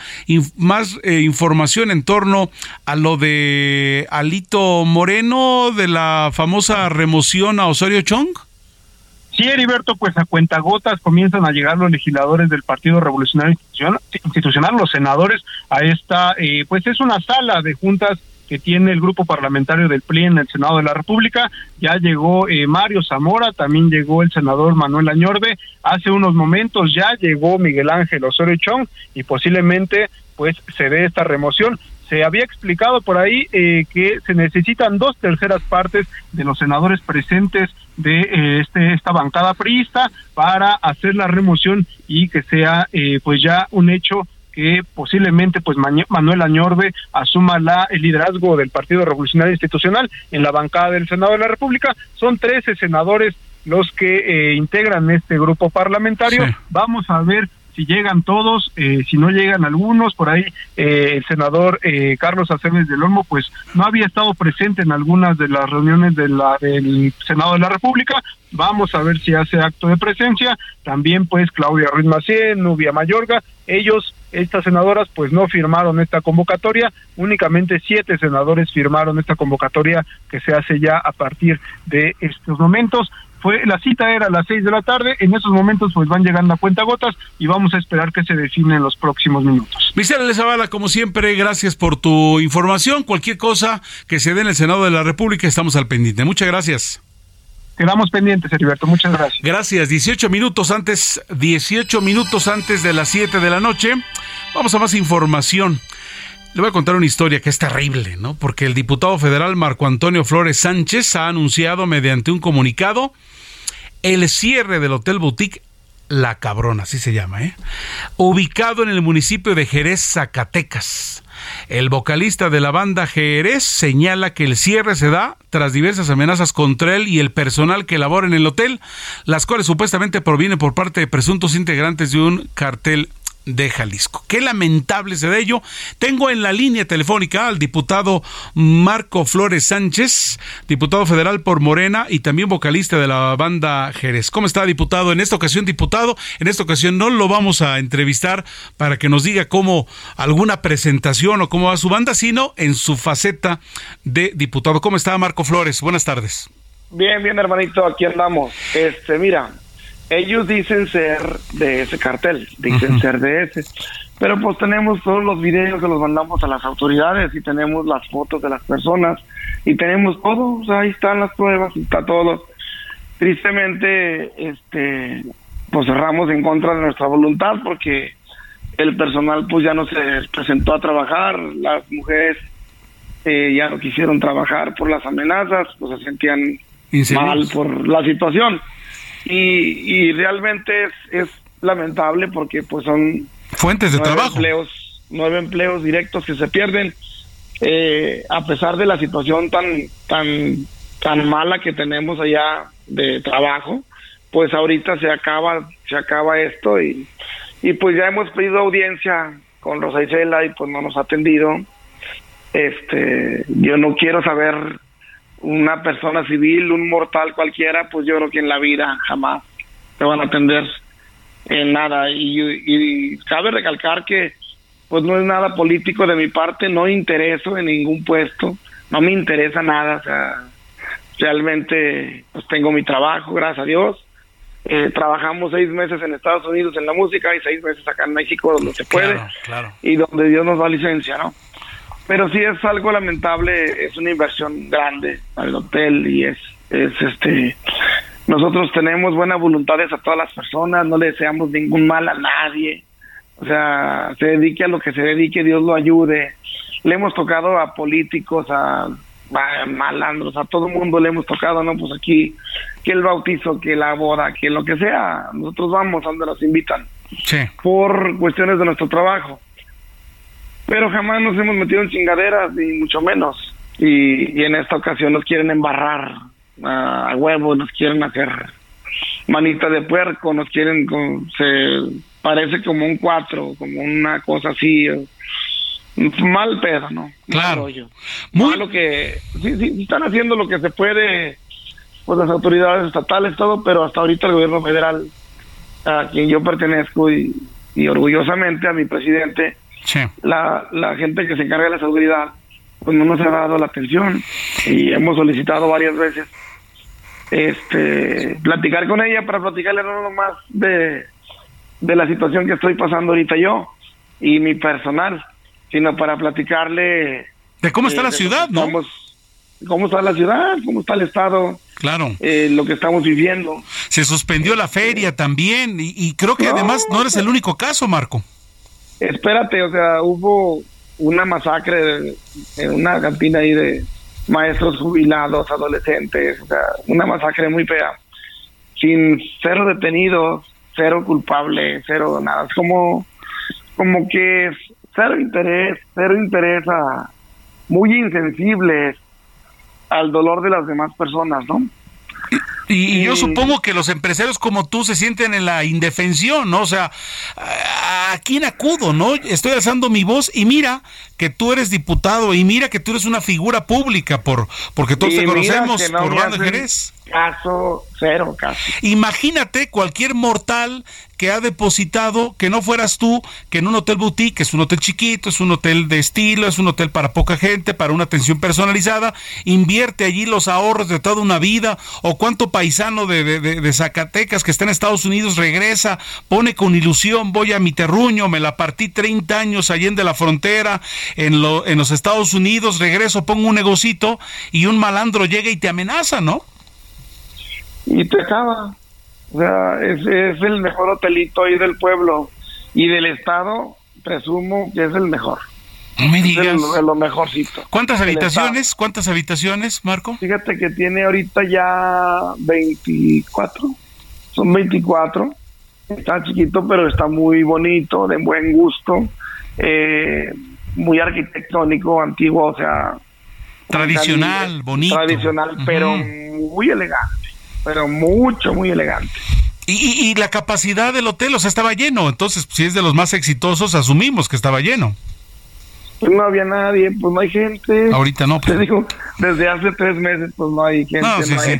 Speaker 1: más eh, información en torno a lo de Alito Moreno, de la famosa remoción a Osorio Chong?
Speaker 14: Sí, Heriberto, pues a cuentagotas comienzan a llegar los legisladores del Partido Revolucionario Institucional, los senadores, a esta, eh, pues es una sala de juntas que tiene el grupo parlamentario del PLI en el Senado de la República. Ya llegó eh, Mario Zamora, también llegó el senador Manuel Añorbe. Hace unos momentos ya llegó Miguel Ángel Osorio Chong y posiblemente pues se dé esta remoción se había explicado por ahí eh, que se necesitan dos terceras partes de los senadores presentes de eh, este esta bancada priista para hacer la remoción y que sea eh, pues ya un hecho que posiblemente pues Manuel Añorbe asuma la el liderazgo del Partido Revolucionario Institucional en la bancada del Senado de la República. Son 13 senadores los que integran este grupo parlamentario. Vamos a ver si llegan todos, eh, si no llegan algunos, por ahí eh, el senador eh, Carlos Aceves del Olmo, pues no había estado presente en algunas de las reuniones de la, del Senado de la República, vamos a ver si hace acto de presencia, también pues Claudia Ruiz Macien, Nubia Mayorga, ellos, estas senadoras, pues no firmaron esta convocatoria, únicamente siete senadores firmaron esta convocatoria que se hace ya a partir de estos momentos fue la cita era a las seis de la tarde, en esos momentos pues van llegando a cuenta gotas y vamos a esperar que se define en los próximos minutos.
Speaker 1: Vicente Zavala, como siempre, gracias por tu información. Cualquier cosa que se dé en el Senado de la República, estamos al pendiente. Muchas gracias.
Speaker 14: Quedamos pendientes, Heriberto. Muchas gracias.
Speaker 1: Gracias. 18 minutos antes, 18 minutos antes de las 7 de la noche. Vamos a más información. Le voy a contar una historia que es terrible, ¿no? Porque el diputado federal Marco Antonio Flores Sánchez ha anunciado mediante un comunicado el cierre del Hotel Boutique La Cabrona, así se llama, ¿eh? ubicado en el municipio de Jerez, Zacatecas. El vocalista de la banda Jerez señala que el cierre se da tras diversas amenazas contra él y el personal que labora en el hotel, las cuales supuestamente provienen por parte de presuntos integrantes de un cartel de Jalisco. Qué lamentable de ello. Tengo en la línea telefónica al diputado Marco Flores Sánchez, diputado federal por Morena y también vocalista de la banda Jerez. ¿Cómo está, diputado? En esta ocasión, diputado, en esta ocasión no lo vamos a entrevistar para que nos diga cómo alguna presentación o cómo va su banda, sino en su faceta de diputado. ¿Cómo está, Marco Flores? Buenas tardes.
Speaker 15: Bien, bien, hermanito, aquí andamos. Este, mira, ellos dicen ser de ese cartel, dicen ser de ese. Pero pues tenemos todos los videos que los mandamos a las autoridades y tenemos las fotos de las personas y tenemos todo, ahí están las pruebas, está todo. Tristemente, este, pues cerramos en contra de nuestra voluntad porque el personal pues ya no se presentó a trabajar, las mujeres eh, ya no quisieron trabajar por las amenazas, pues se sentían mal por la situación y, realmente es, es lamentable porque pues son
Speaker 1: fuentes de trabajo.
Speaker 15: empleos nueve empleos directos que se pierden eh, a pesar de la situación tan tan tan mala que tenemos allá de trabajo pues ahorita se acaba se acaba esto y y pues ya hemos pedido audiencia con Rosa Isela y pues no nos ha atendido. Este yo no quiero saber una persona civil, un mortal cualquiera, pues yo creo que en la vida jamás te van a atender en nada. Y, cabe recalcar que pues no es nada político de mi parte, no intereso en ningún puesto, no me interesa nada, o sea, realmente pues tengo mi trabajo, gracias a Dios. Eh, trabajamos seis meses en Estados Unidos en la música y seis meses acá en México donde se puede y donde Dios nos da licencia, ¿no? Pero sí es algo lamentable, es una inversión grande para el hotel y es, es este, nosotros tenemos buenas voluntades a todas las personas, no le deseamos ningún mal a nadie, o sea, se dedique a lo que se dedique, Dios lo ayude. Le hemos tocado a políticos, a, malandros, a todo el mundo le hemos tocado, ¿no? Pues aquí, que el bautizo, que la boda, que lo que sea, nosotros vamos a donde nos invitan. Sí. Por cuestiones de nuestro trabajo pero jamás nos hemos metido en chingaderas, ni mucho menos. Y, en esta ocasión nos quieren embarrar a, huevo, nos quieren hacer manita de puerco, nos quieren, se parece como un cuatro, como una cosa así, mal pedo, ¿no?
Speaker 1: Claro.
Speaker 15: Muy... Malo que, sí, sí, están haciendo lo que se puede, pues las autoridades estatales, todo, pero hasta ahorita el gobierno federal, a quien yo pertenezco y, y orgullosamente a mi presidente, la, la gente que se encarga de la seguridad pues no nos ha dado la atención y hemos solicitado varias veces este platicar con ella para platicarle no más de, de la situación que estoy pasando ahorita yo y mi personal, sino para platicarle
Speaker 1: de cómo está la ciudad, ¿no?
Speaker 15: Cómo está la ciudad, cómo está el estado,
Speaker 1: Claro.
Speaker 15: Eh, lo que estamos viviendo.
Speaker 1: Se suspendió la feria también y, creo que además no eres el único caso, Marco.
Speaker 15: Espérate, o sea, hubo una masacre en una cantina ahí de maestros jubilados, adolescentes, o sea, una masacre muy fea, sin cero detenidos, cero culpable, cero nada, es como, como que cero interés, cero interés a, muy insensibles al dolor de las demás personas, ¿no?
Speaker 1: Y, yo supongo que los empresarios como tú se sienten en la indefensión, ¿no? O sea, ¿a quién acudo, no? Estoy alzando mi voz y mira que tú eres diputado y mira que tú eres una figura pública por porque todos te conocemos por Banda Jerez.
Speaker 15: Caso cero, caso.
Speaker 1: Imagínate cualquier mortal que ha depositado, que no fueras tú, que en un hotel boutique, es un hotel chiquito, es un hotel de estilo, es un hotel para poca gente, para una atención personalizada, invierte allí los ahorros de toda una vida, o cuánto paisano de, de, Zacatecas que está en Estados Unidos regresa, pone con ilusión, voy a mi terruño, me la partí 30 años allí en la frontera, en, lo, en los Estados Unidos, regreso, pongo un negocito y un malandro llega y te amenaza, ¿no?
Speaker 15: Y te acaba. O sea, es, es el mejor hotelito ahí del pueblo y del estado, presumo que es el mejor.
Speaker 1: No me digas.
Speaker 15: Es lo mejorcito.
Speaker 1: ¿Cuántas habitaciones? ¿Cuántas habitaciones, Marco?
Speaker 15: Fíjate que tiene ahorita ya 24. Son 24. Está chiquito, pero está muy bonito, de buen gusto. Eh, muy arquitectónico, antiguo, o sea...
Speaker 1: Tradicional, bonito.
Speaker 15: Tradicional, pero muy elegante, pero mucho, muy elegante.
Speaker 1: Y, y, la capacidad del hotel, o sea, estaba lleno. Entonces, si es de los más exitosos, asumimos que estaba lleno.
Speaker 15: Pues no había nadie, pues no hay gente.
Speaker 1: Ahorita no.
Speaker 15: Te pues. digo, desde hace tres meses, pues no hay gente,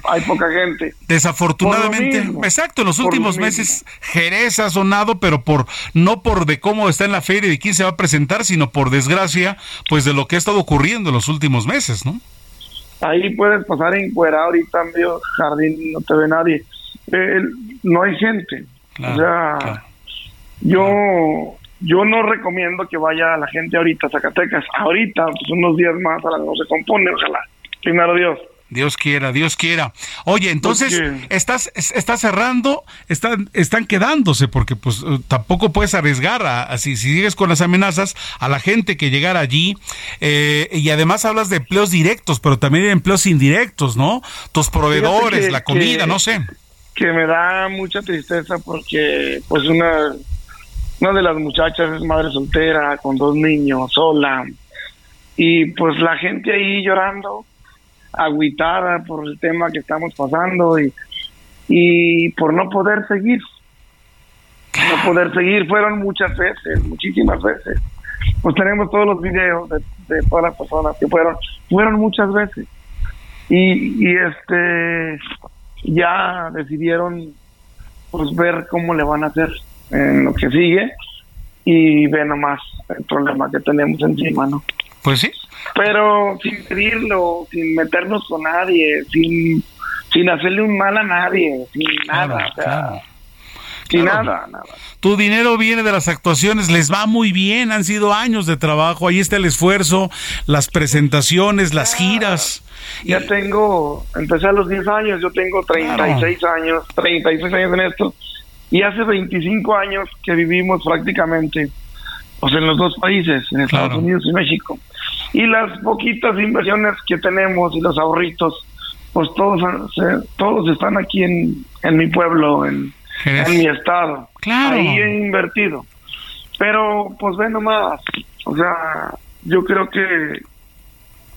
Speaker 15: hay, poca gente.
Speaker 1: Desafortunadamente, exacto, en los últimos meses Jerez ha sonado, pero por no por de cómo está en la feria y de quién se va a presentar, sino por desgracia, pues de lo que ha estado ocurriendo en los últimos meses, ¿no?
Speaker 15: Ahí puedes pasar en cuera ahorita medio jardín, no te ve nadie. Eh, no hay gente. o sea, yo yo no recomiendo que vaya la gente ahorita a Zacatecas. Ahorita, pues unos días más, a la no se compone, ojalá. Primero Dios.
Speaker 1: Dios quiera, Dios quiera. Oye, entonces estás estás cerrando, están están quedándose porque pues eh, tampoco puedes arriesgar a, si, sigues con las amenazas a la gente que llegara allí eh, y además hablas de empleos directos, pero también de empleos indirectos, ¿no? Tus proveedores, la comida, no sé.
Speaker 15: Que me da mucha tristeza porque pues una una de las muchachas es madre soltera, con dos niños, sola. Y pues la gente ahí llorando, agüitada por el tema que estamos pasando y, y por no poder seguir. No poder seguir. Fueron muchas veces, muchísimas veces. Pues tenemos todos los videos de, todas las personas que fueron. Fueron muchas veces. Y, y este ya decidieron pues ver cómo le van a hacer en lo que sigue y ve nomás el problema que tenemos encima, ¿no?
Speaker 1: Pues sí.
Speaker 15: Pero sin pedirlo, sin meternos con nadie, sin, sin hacerle un mal a nadie, sin nada. Sin nada, nada.
Speaker 1: Tu dinero viene de las actuaciones, les va muy bien, han sido años de trabajo, ahí está el esfuerzo, las presentaciones, las giras.
Speaker 15: Ya tengo, empecé a los 10 años, yo tengo 36 años, 36 años en esto y hace 25 años que vivimos prácticamente pues en los dos países, en Estados Unidos y México. Y las poquitas inversiones que tenemos y los ahorritos, pues todos, todos están aquí en, en mi pueblo, en, en mi estado. Ahí he invertido. Pero pues ve nomás, o sea, yo creo que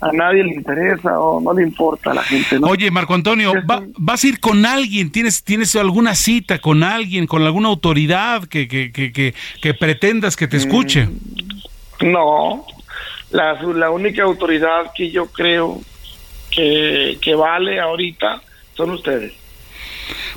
Speaker 15: a nadie le interesa o no le importa a la gente.
Speaker 1: Oye, Marco Antonio, ¿vas a ir con alguien? ¿Tienes, ¿Tienes alguna cita con alguien, con alguna autoridad que, que, que, que, pretendas que te mm, escuche?
Speaker 15: no, la, la única autoridad que yo creo que, que vale ahorita son ustedes.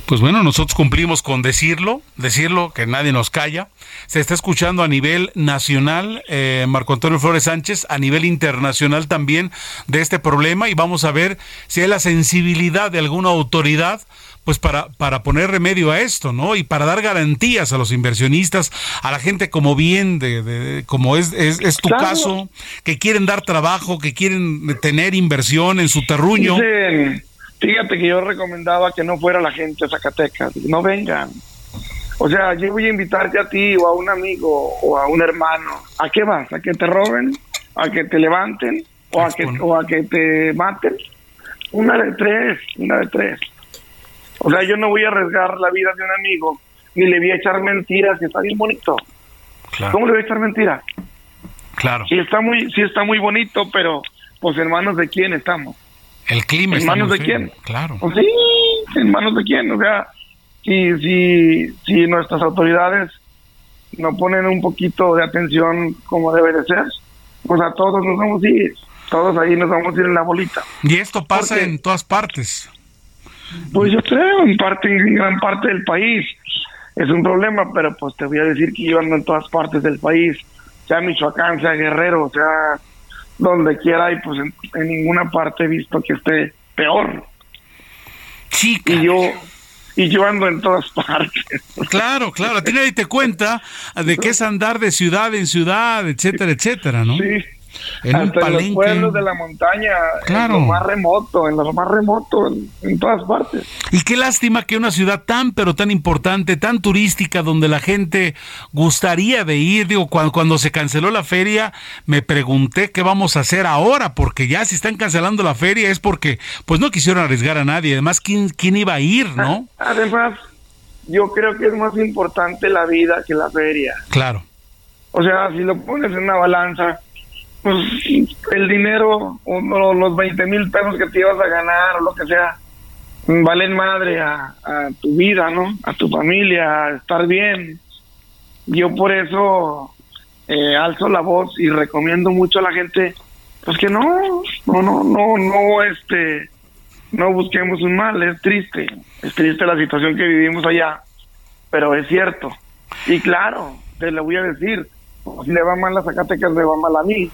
Speaker 1: Pues bueno, nosotros cumplimos con decirlo, decirlo, que nadie nos calla. Se está escuchando a nivel nacional, eh, Marco Antonio Flores Sánchez, a nivel internacional también de este problema y vamos a ver si hay la sensibilidad de alguna autoridad pues para, para poner remedio a esto, ¿no? Y para dar garantías a los inversionistas, a la gente como bien, de, como es, es, tu caso, que quieren dar trabajo, que quieren tener inversión en su terruño.
Speaker 15: Fíjate que yo recomendaba que no fuera la gente a Zacatecas, no vengan. O sea, yo voy a invitarte a ti o a un amigo o a un hermano. ¿A qué vas? ¿A que te roben? ¿A que te levanten? ¿O a que, o a que te maten? Una de tres, una de tres. O sea, yo no voy a arriesgar la vida de un amigo, ni le voy a echar mentiras, que está bien bonito. ¿Cómo le voy a echar mentiras?
Speaker 1: Claro.
Speaker 15: Sí está muy, sí está muy bonito, pero pues en manos de quién estamos.
Speaker 1: El clima
Speaker 15: ¿En manos de quién?
Speaker 1: Claro.
Speaker 15: Pues sí, ¿en manos de quién? O sea, si, si, si nuestras autoridades no ponen un poquito de atención como debe de ser, pues a todos nos vamos a ir, todos ahí nos vamos a ir en la bolita.
Speaker 1: Y esto pasa en todas partes.
Speaker 15: Pues yo creo, en parte, en gran parte del país. Es un problema, pero pues te voy a decir que yo ando en todas partes del país, sea Michoacán, sea Guerrero, sea donde quiera y pues en, ninguna parte he visto que esté peor.
Speaker 1: Chica.
Speaker 15: Y yo y yo ando en todas partes.
Speaker 1: Claro, claro, a ti nadie te cuenta de qué es andar de ciudad en ciudad, etcétera, etcétera, ¿no?
Speaker 15: Sí, en Hasta en los pueblos de la montaña, claro. en lo más remoto, en lo más remoto, en, todas partes.
Speaker 1: Y qué lástima que una ciudad tan, pero tan importante, tan turística, donde la gente gustaría de ir, digo, cuando, cuando se canceló la feria, me pregunté qué vamos a hacer ahora, porque ya si están cancelando la feria es porque, pues no quisieron arriesgar a nadie, además, ¿quién, quién iba a ir, no?
Speaker 15: Además, yo creo que es más importante la vida que la feria.
Speaker 1: Claro.
Speaker 15: O sea, si lo pones en una balanza, pues el dinero, o los 20 mil pesos que te ibas a ganar o lo que sea, valen madre a, tu vida, ¿no? A tu familia, a estar bien. Yo por eso eh, alzo la voz y recomiendo mucho a la gente, pues que no, no, no, no, no, este, no busquemos un mal, es triste, es triste la situación que vivimos allá, pero es cierto. Y claro, te lo voy a decir, si le va mal a Zacatecas, le va mal a mí,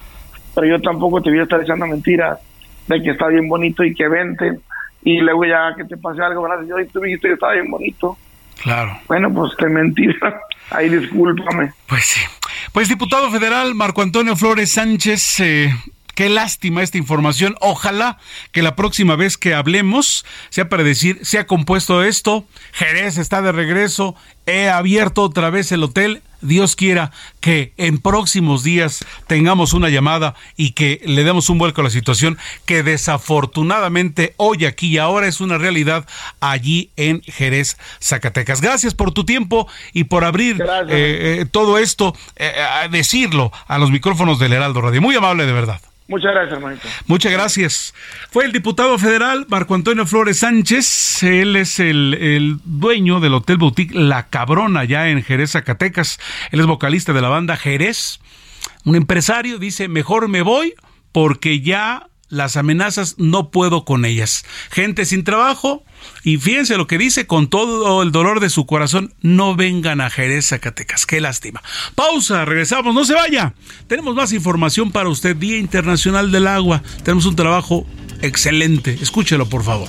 Speaker 15: pero yo tampoco te voy a estar echando mentiras de que está bien bonito y que vente y luego ya que te pase algo, ¿verdad? Yo, tú me dijiste que estaba bien bonito.
Speaker 1: Claro.
Speaker 15: Bueno, pues te mentira. Ahí discúlpame.
Speaker 1: Pues sí. Pues diputado federal Marco Antonio Flores Sánchez, eh, Qué lástima esta información. Ojalá que la próxima vez que hablemos sea para decir, se ha compuesto esto, Jerez está de regreso, he abierto otra vez el hotel. Dios quiera que en próximos días tengamos una llamada y que le demos un vuelco a la situación que desafortunadamente hoy aquí y ahora es una realidad allí en Jerez, Zacatecas. Gracias por tu tiempo y por abrir eh, eh, todo esto, eh, a decirlo a los micrófonos del Heraldo Radio. Muy amable de verdad.
Speaker 15: Muchas gracias, hermanito.
Speaker 1: Muchas gracias. Fue el diputado federal Marco Antonio Flores Sánchez. Él es el, dueño del Hotel Boutique La Cabrona, ya en Jerez, Zacatecas. Él es vocalista de la banda Jerez. Un empresario dice, mejor me voy porque ya las amenazas no puedo con ellas. Gente sin trabajo, y fíjense lo que dice con todo el dolor de su corazón, no vengan a Jerez, Zacatecas. Qué lástima. Pausa, regresamos, no se vaya. Tenemos más información para usted, Día Internacional del Agua. Tenemos un trabajo excelente. Escúchelo, por favor.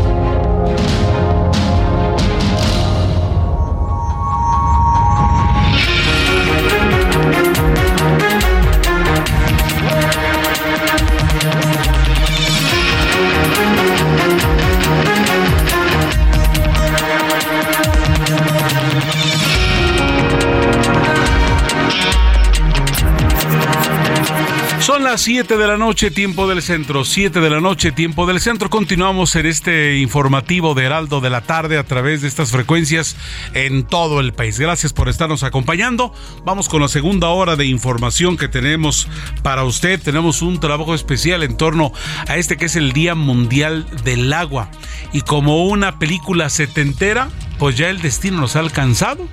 Speaker 1: Las 7 de la noche, tiempo del centro. 7 de la noche, tiempo del centro. Continuamos en este informativo de Heraldo de la tarde a través de estas frecuencias en todo el país. Gracias por estarnos acompañando. Vamos con la segunda hora de información que tenemos para usted. Tenemos un trabajo especial en torno a este que es el Día Mundial del Agua. Y como una película setentera, pues ya el destino nos ha alcanzado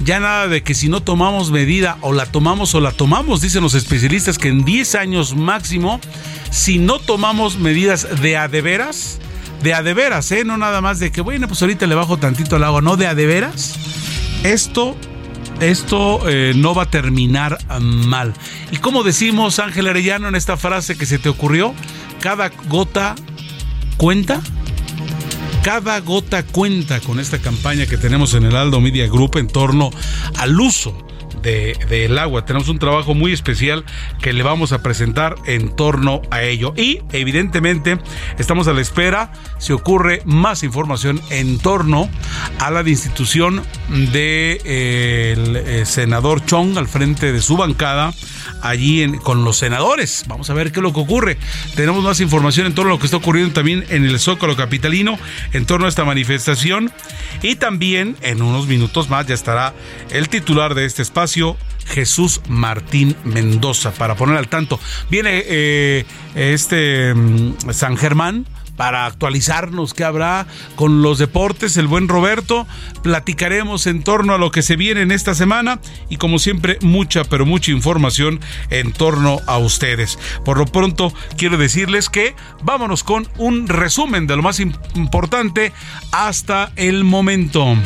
Speaker 1: ya nada de que si no tomamos medida o la tomamos o la tomamos, dicen los especialistas que en 10 años máximo, si no tomamos medidas de adeveras, de adeveras, ¿eh? no nada más de que, bueno, pues ahorita le bajo tantito al agua, no de adeveras, esto, esto eh, no va a terminar mal. Y como decimos, Ángel Arellano, en esta frase que se te ocurrió, cada gota cuenta cada gota cuenta con esta campaña que tenemos en el Aldo Media Group en torno al uso del agua. Tenemos un trabajo muy especial que le vamos a presentar en torno a ello. Y evidentemente estamos a la espera si ocurre más información en torno a la institución del de, eh, senador Chong al frente de su bancada allí con los senadores. Vamos a ver qué es lo que ocurre. Tenemos más información en torno a lo que está ocurriendo también en el Zócalo Capitalino, en torno a esta manifestación. Y también en unos minutos más ya estará el titular de este espacio, Jesús Martín Mendoza, para poner al tanto. Viene eh, este mm, San Germán para actualizarnos qué habrá con los deportes, el buen Roberto. Platicaremos en torno a lo que se viene en esta semana y como siempre mucha, pero mucha información en torno a ustedes. Por lo pronto quiero decirles que vámonos con un resumen de lo más importante hasta el momento.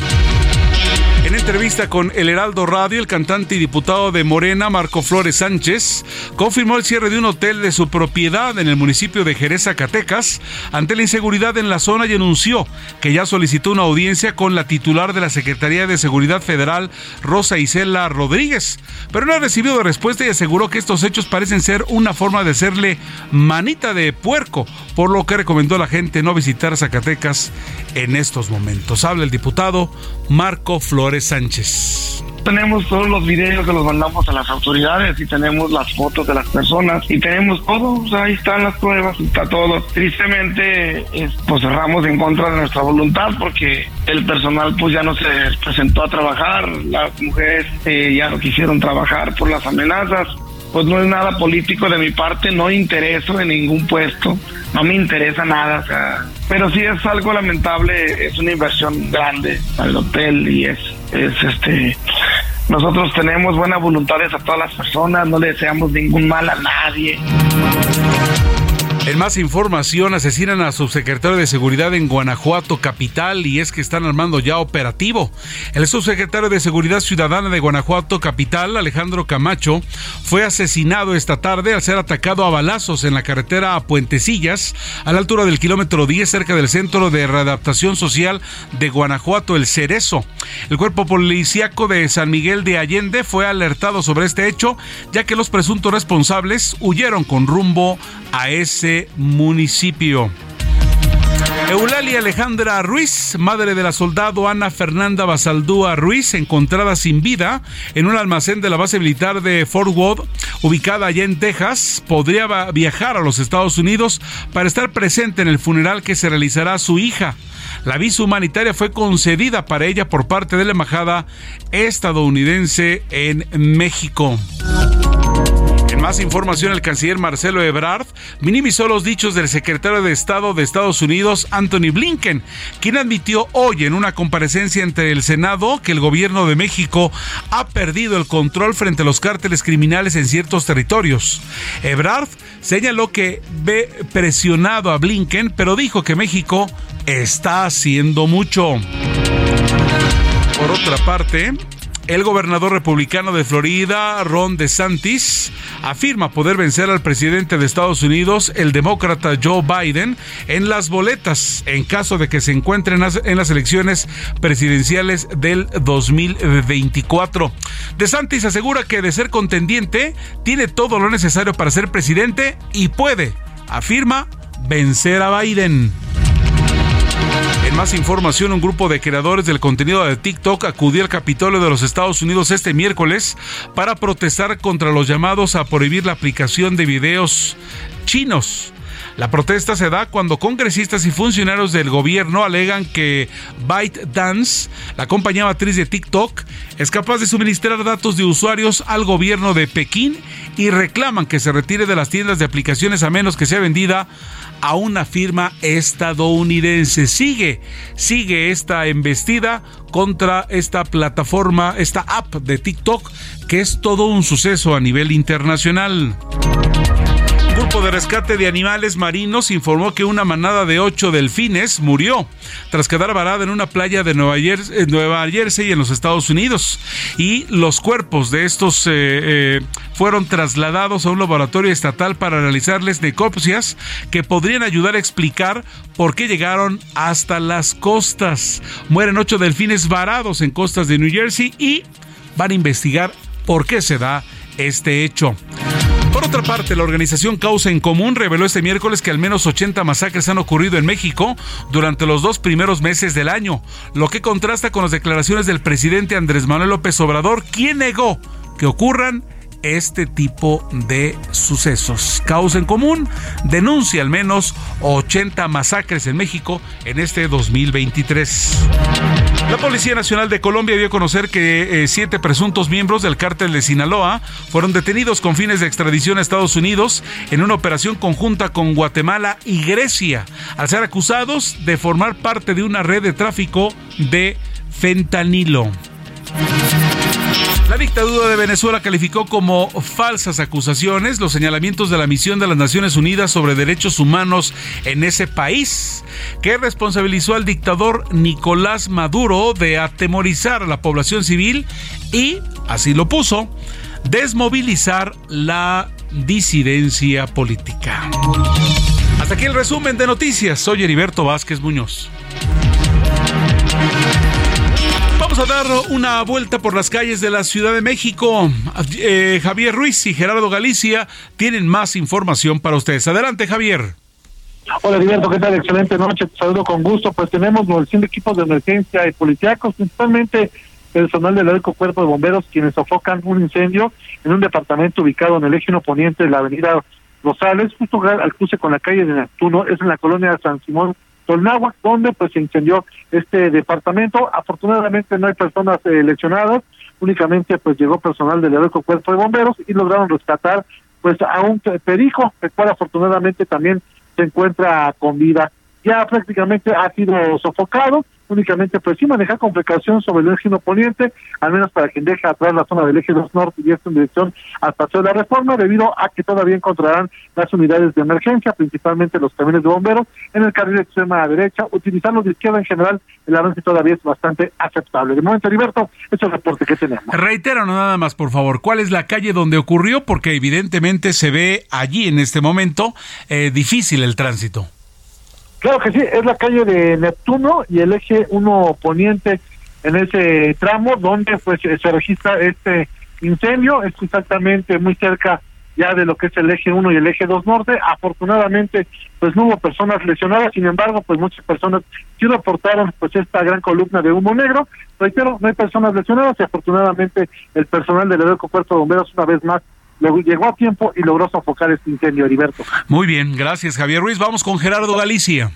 Speaker 1: En entrevista con El Heraldo Radio, el cantante y diputado de Morena, Marco Flores Sánchez, confirmó el cierre de un hotel de su propiedad en el municipio de Jerez, Zacatecas, ante la inseguridad en la zona y anunció que ya solicitó una audiencia con la titular de la Secretaría de Seguridad Federal, Rosa Isela Rodríguez, pero no ha recibido respuesta y aseguró que estos hechos parecen ser una forma de hacerle manita de puerco, por lo que recomendó a la gente no visitar Zacatecas en estos momentos. Habla el diputado Marco Flores Sánchez.
Speaker 15: Tenemos todos los videos que los mandamos a las autoridades y tenemos las fotos de las personas y tenemos todo, ahí están las pruebas, está todo. Tristemente, pues cerramos en contra de nuestra voluntad porque el personal pues ya no se presentó a trabajar, las mujeres eh, ya no quisieron trabajar por las amenazas. Pues no es nada político de mi parte, no intereso en ningún puesto, no me interesa nada, o sea, pero sí es algo lamentable, es una inversión grande al hotel y es, es este nosotros tenemos buenas voluntades a todas las personas, no le deseamos ningún mal a nadie.
Speaker 1: En más información, asesinan a subsecretario de Seguridad en Guanajuato Capital y es que están armando ya operativo. El subsecretario de Seguridad Ciudadana de Guanajuato Capital, Alejandro Camacho, fue asesinado esta tarde al ser atacado a balazos en la carretera a Puentecillas, a la altura del kilómetro 10, cerca del Centro de Readaptación Social de Guanajuato, El Cerezo. El cuerpo policíaco de San Miguel de Allende fue alertado sobre este hecho, ya que los presuntos responsables huyeron con rumbo a ese municipio. Eulalia Alejandra Ruiz, madre de la soldado Ana Fernanda Basaldúa Ruiz, encontrada sin vida en un almacén de la base militar de Fort Worth, ubicada allá en Texas, podría viajar a los Estados Unidos para estar presente en el funeral que se realizará a su hija. La visa humanitaria fue concedida para ella por parte de la embajada estadounidense en México más información, el canciller Marcelo Ebrard minimizó los dichos del secretario de Estado de Estados Unidos, Anthony Blinken, quien admitió hoy en una comparecencia entre el Senado que el gobierno de México ha perdido el control frente a los cárteles criminales en ciertos territorios. Ebrard señaló que ve presionado a Blinken, pero dijo que México está haciendo mucho. Por otra parte, el gobernador republicano de Florida, Ron DeSantis, afirma poder vencer al presidente de Estados Unidos, el demócrata Joe Biden, en las boletas en caso de que se encuentren en las elecciones presidenciales del 2024. DeSantis asegura que de ser contendiente tiene todo lo necesario para ser presidente y puede, afirma, vencer a Biden. En más información, un grupo de creadores del contenido de TikTok acudió al Capitolio de los Estados Unidos este miércoles para protestar contra los llamados a prohibir la aplicación de videos chinos. La protesta se da cuando congresistas y funcionarios del gobierno alegan que ByteDance, la compañía matriz de TikTok, es capaz de suministrar datos de usuarios al gobierno de Pekín y reclaman que se retire de las tiendas de aplicaciones a menos que sea vendida a una firma estadounidense. Sigue, sigue esta embestida contra esta plataforma, esta app de TikTok, que es todo un suceso a nivel internacional grupo de rescate de animales marinos informó que una manada de ocho delfines murió tras quedar varada en una playa de Nueva Jersey, Nueva Jersey en los Estados Unidos. Y los cuerpos de estos eh, eh, fueron trasladados a un laboratorio estatal para realizarles necropsias que podrían ayudar a explicar por qué llegaron hasta las costas. Mueren ocho delfines varados en costas de New Jersey y van a investigar por qué se da este hecho. Por otra parte, la organización Causa en Común reveló este miércoles que al menos 80 masacres han ocurrido en México durante los dos primeros meses del año, lo que contrasta con las declaraciones del presidente Andrés Manuel López Obrador, quien negó que ocurran este tipo de sucesos. Causa en común denuncia al menos 80 masacres en México en este 2023. La Policía Nacional de Colombia dio a conocer que eh, siete presuntos miembros del cártel de Sinaloa fueron detenidos con fines de extradición a Estados Unidos en una operación conjunta con Guatemala y Grecia, al ser acusados de formar parte de una red de tráfico de fentanilo. Dictadura de Venezuela calificó como falsas acusaciones los señalamientos de la misión de las Naciones Unidas sobre derechos humanos en ese país, que responsabilizó al dictador Nicolás Maduro de atemorizar a la población civil y, así lo puso, desmovilizar la disidencia política. Hasta aquí el resumen de noticias. Soy Heriberto Vázquez Muñoz. A dar una vuelta por las calles de la Ciudad de México. Eh, Javier Ruiz y Gerardo Galicia tienen más información para ustedes. Adelante, Javier.
Speaker 9: Hola, Heriberto, ¿qué tal? Excelente noche. Te saludo con gusto. Pues tenemos 900 equipos de emergencia y policíacos, principalmente personal del Heroico Cuerpo de Bomberos, quienes sofocan un incendio en un departamento ubicado en el eje poniente de la avenida Rosales, justo al cruce con la calle de Neptuno, es en la colonia San Simón Tolnagua, donde pues se incendió este departamento. Afortunadamente no hay personas eh, lesionadas, únicamente pues llegó personal del Heroico Cuerpo de Bomberos y lograron rescatar pues a un perico, el cual afortunadamente también se encuentra con vida. Ya prácticamente ha sido sofocado, únicamente pues sí manejar con precaución sobre el eje poniente, al menos para quien deje atrás la zona del eje 2 norte y esto en dirección al paseo de la reforma, debido a que todavía encontrarán las unidades de emergencia, principalmente los camiones de bomberos, en el carril de extrema derecha, utilizando de izquierda en general, el avance todavía es bastante aceptable. De momento, Heriberto, es el reporte que tenemos.
Speaker 1: Reitero nada más, por favor, ¿cuál es la calle donde ocurrió? Porque evidentemente se ve allí en este momento eh, difícil el tránsito.
Speaker 9: Claro que sí, es la calle de Neptuno y el eje 1 poniente en ese tramo donde pues se registra este incendio, es exactamente muy cerca ya de lo que es el eje 1 y el eje 2 norte. Afortunadamente, pues no hubo personas lesionadas, sin embargo, pues muchas personas sí reportaron pues esta gran columna de humo negro. Reitero, no hay personas lesionadas y afortunadamente el personal del Heroico Puerto de Bomberos una vez más llegó a tiempo y logró sofocar este incendio, Heriberto.
Speaker 1: Muy bien, gracias Javier Ruiz. Vamos con Gerardo Galicia.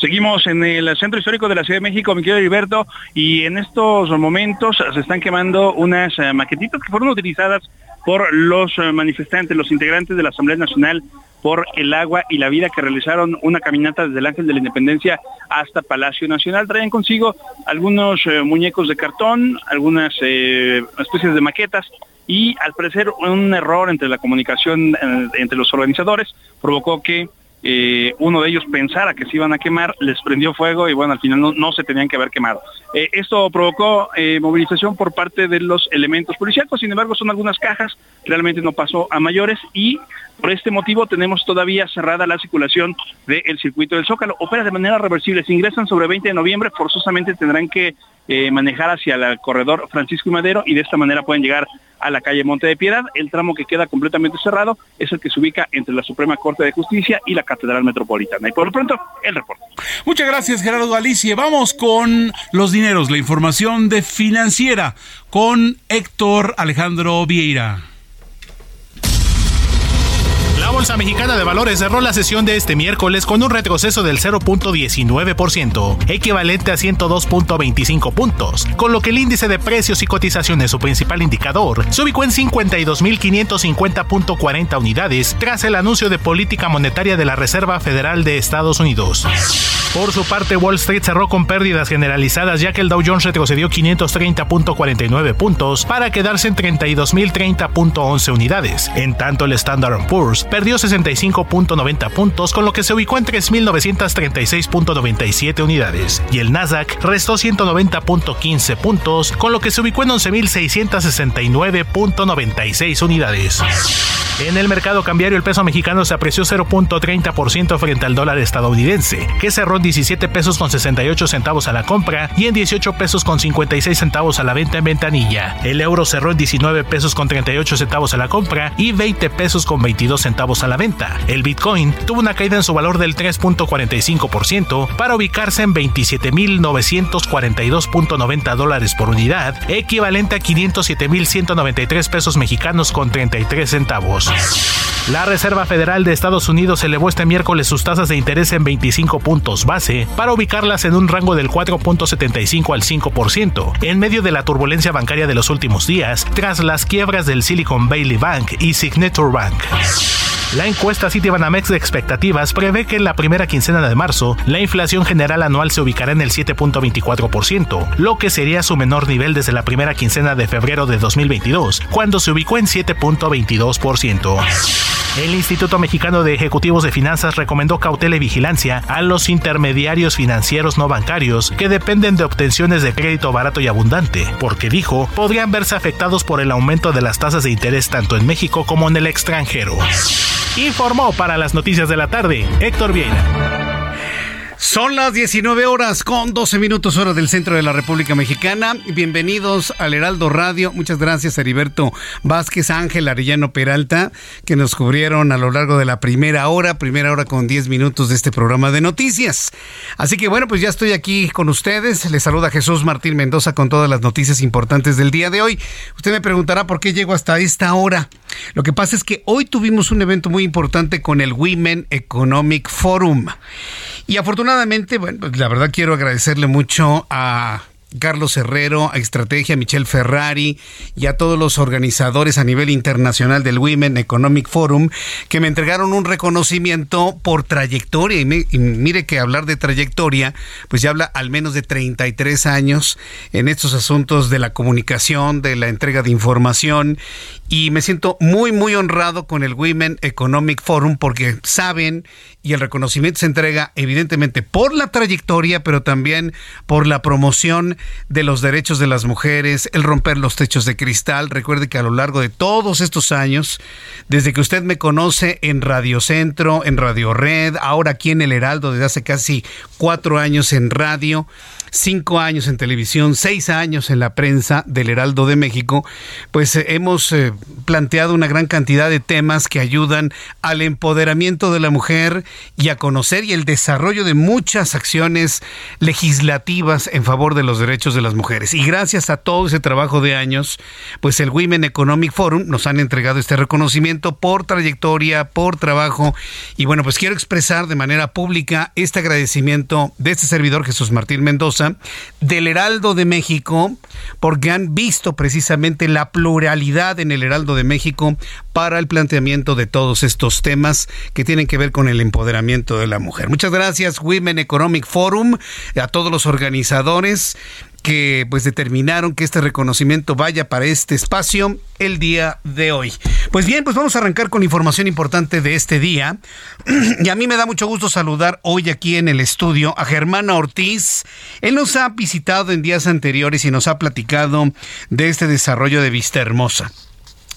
Speaker 10: Seguimos en el centro histórico de la Ciudad de México, mi querido Heriberto, y en estos momentos se están quemando unas eh, maquetitas que fueron utilizadas por los eh, manifestantes, los integrantes de la Asamblea Nacional por el agua y la vida que realizaron una caminata desde el Ángel de la Independencia hasta Palacio Nacional. Traían consigo algunos eh, muñecos de cartón, algunas especies de maquetas y al parecer un error entre la comunicación eh, entre los organizadores provocó que eh, uno de ellos pensara que se iban a quemar, les prendió fuego y bueno, al final no, se tenían que haber quemado. Eh, esto provocó movilización por parte de los elementos policiales, sin embargo son algunas cajas, realmente no pasó a mayores y por este motivo tenemos todavía cerrada la circulación del circuito del Zócalo. Opera de manera reversible, si ingresan sobre 20 de noviembre forzosamente tendrán que manejar hacia el corredor Francisco y Madero y de esta manera pueden llegar a la calle Monte de Piedad. El tramo que queda completamente cerrado es el que se ubica entre la Suprema Corte de Justicia y la Catedral Metropolitana. Y por lo pronto, el reporte.
Speaker 1: Muchas gracias, Gerardo Galicia. Vamos con los dineros, la información de financiera con Héctor Alejandro Vieira.
Speaker 16: Bolsa Mexicana de Valores cerró la sesión de este miércoles con un retroceso del 0.19%, equivalente a 102.25 puntos, con lo que el índice de precios y cotizaciones, su principal indicador, se ubicó en 52.550.40 unidades tras el anuncio de política monetaria de la Reserva Federal de Estados Unidos. Por su parte, Wall Street cerró con pérdidas generalizadas ya que el Dow Jones retrocedió 530.49 puntos para quedarse en 32.030.11 unidades. En tanto, el Standard Poor's perdió 65.90 puntos con lo que se ubicó en 3.936.97 unidades y el Nasdaq restó 190.15 puntos con lo que se ubicó en 11.669.96 unidades. En el mercado cambiario el peso mexicano se apreció 0.30% frente al dólar estadounidense, que cerró en 17 pesos con 68 centavos a la compra y en 18 pesos con 56 centavos a la venta en ventanilla. El euro cerró en 19 pesos con 38 centavos a la compra y 20 pesos con 22 centavos a la venta. El Bitcoin tuvo una caída en su valor del 3.45% para ubicarse en 27.942.90 dólares por unidad, equivalente a 507.193 pesos mexicanos con 33 centavos. La Reserva Federal de Estados Unidos elevó este miércoles sus tasas de interés en 25 puntos base para ubicarlas en un rango del 4.75 al 5%, en medio de la turbulencia bancaria de los últimos días, tras las quiebras del Silicon Valley Bank y Signature Bank. La encuesta Citibanamex de expectativas prevé que en la primera quincena de marzo la inflación general anual se ubicará en el 7.24%, lo que sería su menor nivel desde la primera quincena de febrero de 2022, cuando se ubicó en 7.22%. El Instituto Mexicano de Ejecutivos de Finanzas recomendó cautela y vigilancia a los intermediarios financieros no bancarios que dependen de obtenciones de crédito barato y abundante, porque dijo, podrían verse afectados por el aumento de las tasas de interés tanto en México como en el extranjero. Informó para las noticias de la tarde Héctor Vieira.
Speaker 17: Son las 19 horas con 12 minutos hora del centro de la República Mexicana. Bienvenidos al Heraldo Radio. Muchas gracias a Heriberto Vázquez, Ángel Arellano Peralta, que nos cubrieron a lo largo de la primera hora, primera hora con 10 minutos de este programa de noticias. Así que bueno, pues ya estoy aquí con ustedes. Les saluda Jesús Martín Mendoza con todas las noticias importantes del día de hoy. Usted me preguntará por qué llego hasta esta hora. Lo que pasa es que hoy tuvimos un evento muy importante con el Women Economic Forum. Y afortunadamente, bueno, pues la verdad quiero agradecerle mucho a Carlos Herrero, a Estrategia, Michelle Ferrari y a todos los organizadores a nivel internacional del Women Economic Forum que me entregaron un reconocimiento por trayectoria. Y, mire que hablar de trayectoria, pues ya habla al menos de 33 años en estos asuntos de la comunicación, de la entrega de información. Y me siento muy, muy honrado con el Women Economic Forum porque saben y el reconocimiento se entrega evidentemente por la trayectoria, pero también por la promoción de los derechos de las mujeres, el romper los techos de cristal. Recuerde que a lo largo de todos estos años, desde que usted me conoce en Radio Centro, en Radio Red, ahora aquí en El Heraldo, desde hace casi cuatro años en radio, cinco años en televisión, seis años en la prensa del Heraldo de México, pues eh, hemos eh, planteado una gran cantidad de temas que ayudan al empoderamiento de la mujer y a conocer y el desarrollo de muchas acciones legislativas en favor de los derechos de las mujeres. Y gracias a todo ese trabajo de años, pues el Women Economic Forum nos han entregado este reconocimiento por trayectoria, por trabajo. Y bueno, pues quiero expresar de manera pública este agradecimiento de este servidor Jesús Martín Mendoza del Heraldo de México, porque han visto precisamente la pluralidad en el Heraldo de México para el planteamiento de todos estos temas que tienen que ver con el empoderamiento de la mujer. Muchas gracias, Women Economic Forum, a todos los organizadores que pues determinaron que este reconocimiento vaya para este espacio el día de hoy. Pues bien, pues vamos a arrancar con información importante de este día. Y a mí me da mucho gusto saludar hoy aquí en el estudio a Germana Ortiz. Él nos ha visitado en días anteriores y nos ha platicado de este desarrollo de Vista Hermosa.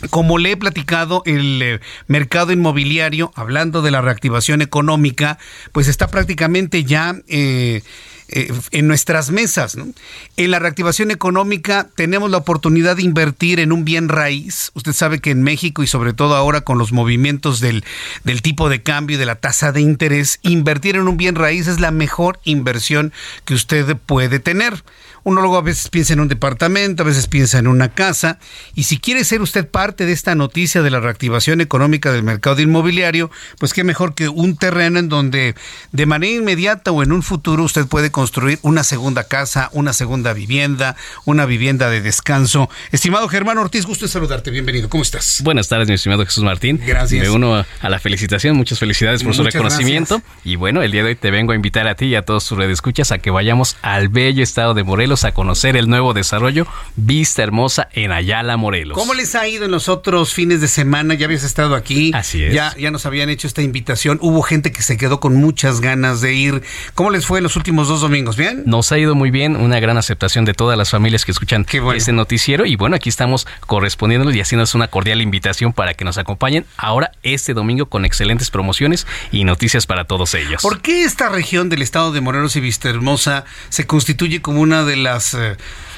Speaker 17: Como le he platicado, el eh, mercado inmobiliario, hablando de la reactivación económica, pues está prácticamente ya... Eh, eh, en nuestras mesas. En la reactivación económica tenemos la oportunidad de invertir en un bien raíz. Usted sabe que en México y sobre todo ahora con los movimientos del, del tipo de cambio y de la tasa de interés, invertir en un bien raíz es la mejor inversión que usted puede tener. Uno luego a veces piensa en un departamento, a veces piensa en una casa. Y si quiere ser usted parte de esta noticia de la reactivación económica del mercado inmobiliario, pues qué mejor que un terreno en donde de manera inmediata o en un futuro usted puede construir una segunda casa, una segunda vivienda, una vivienda de descanso. Estimado Germán Ortiz, gusto en saludarte. Bienvenido. ¿Cómo estás?
Speaker 18: Buenas tardes, mi estimado Jesús Martín.
Speaker 17: Gracias.
Speaker 18: Me uno a la felicitación. Muchas felicidades por su reconocimiento. Y bueno, el día de hoy te vengo a invitar a ti y a todos sus redescuchas a que vayamos al bello estado de Morelos a conocer el nuevo desarrollo Vista Hermosa en Ayala, Morelos.
Speaker 17: ¿Cómo les ha ido en los otros fines de semana? Ya habías estado aquí.
Speaker 18: Así es.
Speaker 17: Ya, ya nos habían hecho esta invitación. Hubo gente que se quedó con muchas ganas de ir. ¿Cómo les fue los últimos dos domingos? ¿Bien?
Speaker 18: Nos ha ido muy bien. Una gran aceptación de todas las familias que escuchan este noticiero. Y bueno, aquí estamos correspondiéndonos y haciéndonos una cordial invitación para que nos acompañen ahora este domingo con excelentes promociones y noticias para todos ellos.
Speaker 17: ¿Por qué esta región del estado de Morelos y Vista Hermosa se constituye como una de las eh,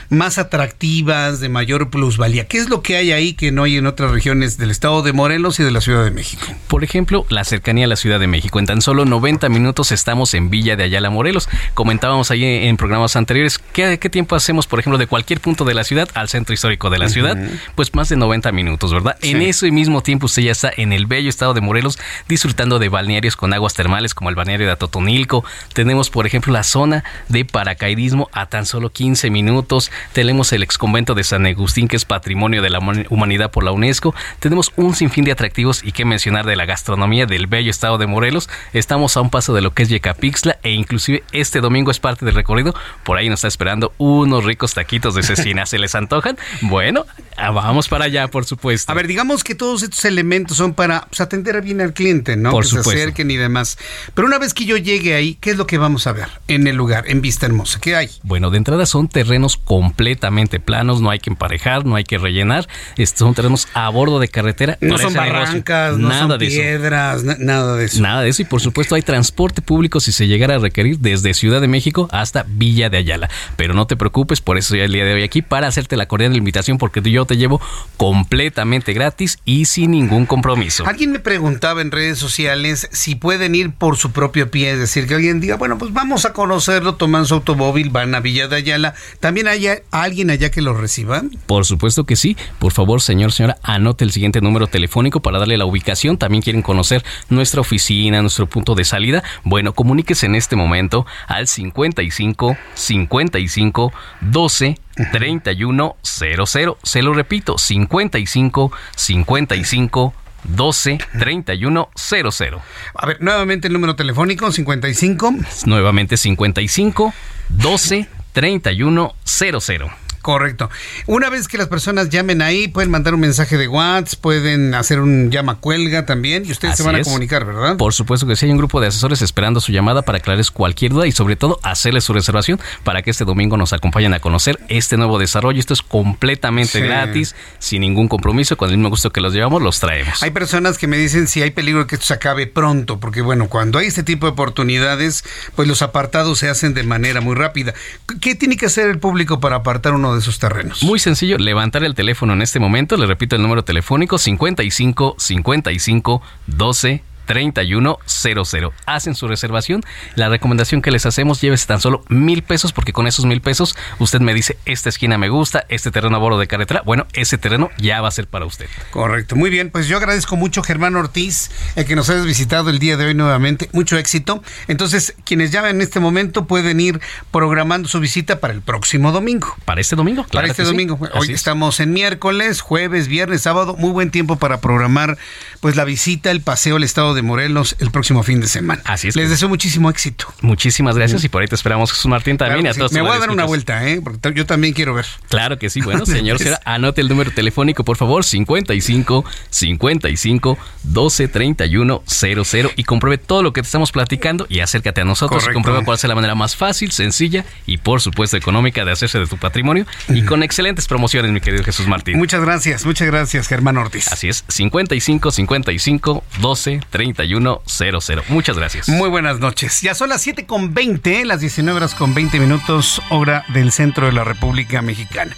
Speaker 17: más atractivas, de mayor plusvalía. ¿Qué es lo que hay ahí que no hay en otras regiones del estado de Morelos y de la Ciudad de México?
Speaker 18: Por ejemplo, la cercanía a la Ciudad de México. En tan solo 90 minutos estamos en Villa de Ayala, Morelos. Comentábamos ahí en programas anteriores, ¿qué, tiempo hacemos, por ejemplo, de cualquier punto de la ciudad al centro histórico de la ciudad? Pues más de 90 minutos, ¿verdad? En ese mismo tiempo usted ya está en el bello estado de Morelos disfrutando de balnearios con aguas termales como el balneario de Atotonilco. Tenemos, por ejemplo, la zona de paracaidismo a tan solo 15 minutos tenemos el exconvento de San Agustín, que es patrimonio de la humanidad por la UNESCO, tenemos un sinfín de atractivos y qué mencionar de la gastronomía del bello estado de Morelos, estamos a un paso de lo que es Yecapixtla e inclusive este domingo es parte del recorrido, por ahí nos está esperando unos ricos taquitos de cecina, ¿se les antojan? Bueno, ah, vamos para allá, por supuesto.
Speaker 17: A ver, digamos que todos estos elementos son para pues, atender bien al cliente, ¿no?
Speaker 18: Por
Speaker 17: que
Speaker 18: supuesto.
Speaker 17: se acerquen y demás. Pero una vez que yo llegue ahí, ¿qué es lo que vamos a ver en el lugar, en Vista Hermosa? ¿Qué hay?
Speaker 18: Bueno, de entrada son terrenos completamente planos, no hay que emparejar, no hay que rellenar. Estos son terrenos a bordo de carretera.
Speaker 17: No son barrancas, no
Speaker 18: nada
Speaker 17: son
Speaker 18: de
Speaker 17: piedras, na- nada de eso.
Speaker 18: Nada de eso y por supuesto hay transporte público si se llegara a requerir desde Ciudad de México hasta Villa de Ayala. Pero no te preocupes, por eso ya el día de hoy aquí para hacerte la cordial invitación porque yo te llevo completamente gratis y sin ningún compromiso.
Speaker 17: Alguien me preguntaba en redes sociales si pueden ir por su propio pie, es decir, que alguien diga, bueno, pues vamos a conocerlo, toman su automóvil, van a Villa de Ayala. ¿También hay alguien allá que los reciba?
Speaker 18: Por supuesto que sí. Por favor, señor, señora, anote el siguiente número telefónico para darle la ubicación. También quieren conocer nuestra oficina, nuestro punto de salida. Bueno, comuníquese en este momento al 55 55 12 31 00. Se lo repito, 55 55 12 31 00.
Speaker 17: A ver, nuevamente el número telefónico, 55.
Speaker 18: Nuevamente 55 12 31 00.
Speaker 17: Correcto. Una vez que las personas llamen ahí, pueden mandar un mensaje de WhatsApp, pueden hacer un llama cuelga también y ustedes se van a
Speaker 18: es.
Speaker 17: comunicar, ¿verdad?
Speaker 18: Por supuesto que sí, hay un grupo de asesores esperando su llamada para aclararles cualquier duda y sobre todo hacerles su reservación para que este domingo nos acompañen a conocer este nuevo desarrollo. Esto es completamente
Speaker 17: Sí.
Speaker 18: gratis, sin ningún compromiso, con el mismo gusto que los llevamos, los traemos.
Speaker 17: Hay personas que me dicen si hay peligro que esto se acabe pronto, porque bueno, cuando hay este tipo de oportunidades, pues los apartados se hacen de manera muy rápida. ¿Qué tiene que hacer el público para apartar uno de esos terrenos?
Speaker 18: Muy sencillo, levantar el teléfono en este momento, le repito el número telefónico 55 55 12 3100. Hacen su reservación. La recomendación que les hacemos, llévese tan solo mil pesos, porque con esos mil pesos usted me dice, esta esquina me gusta, este terreno a bordo de carretera. Bueno, ese terreno ya va a ser para usted.
Speaker 17: Correcto, muy bien, pues yo agradezco mucho Germán Ortiz el que nos hayas visitado el día de hoy nuevamente, mucho éxito. Entonces, quienes llamen en este momento pueden ir programando su visita para el próximo domingo.
Speaker 18: Para este domingo,
Speaker 17: Para
Speaker 18: claro
Speaker 17: este
Speaker 18: que sí.
Speaker 17: domingo. Hoy
Speaker 18: es.
Speaker 17: estamos en miércoles, jueves, viernes, sábado, muy buen tiempo para programar pues la visita, el paseo al estado de Morelos el próximo fin de semana.
Speaker 18: Así es.
Speaker 17: Les deseo muchísimo éxito.
Speaker 18: Muchísimas gracias y por ahí te esperamos Jesús Martín también
Speaker 17: Claro
Speaker 18: a
Speaker 17: sí.
Speaker 18: todos
Speaker 17: Me voy a dar una vuelta, ¿eh? porque yo también quiero ver.
Speaker 18: Claro que sí. Bueno, señor, señora, anote el número telefónico, por favor, 55 55 12 31 00 y compruebe todo lo que te estamos platicando y acércate a nosotros
Speaker 17: Correcto.
Speaker 18: comprueba cuál es la manera más fácil, sencilla y por supuesto económica de hacerse de tu patrimonio y con excelentes promociones, mi querido Jesús Martín.
Speaker 17: Muchas gracias, muchas gracias, Germán Ortiz.
Speaker 18: Así es, 55 55 12 31 00. Muchas gracias.
Speaker 17: Muy buenas noches. Ya son las 7 con 20, las 19 horas con 20 minutos, hora del centro de la República Mexicana.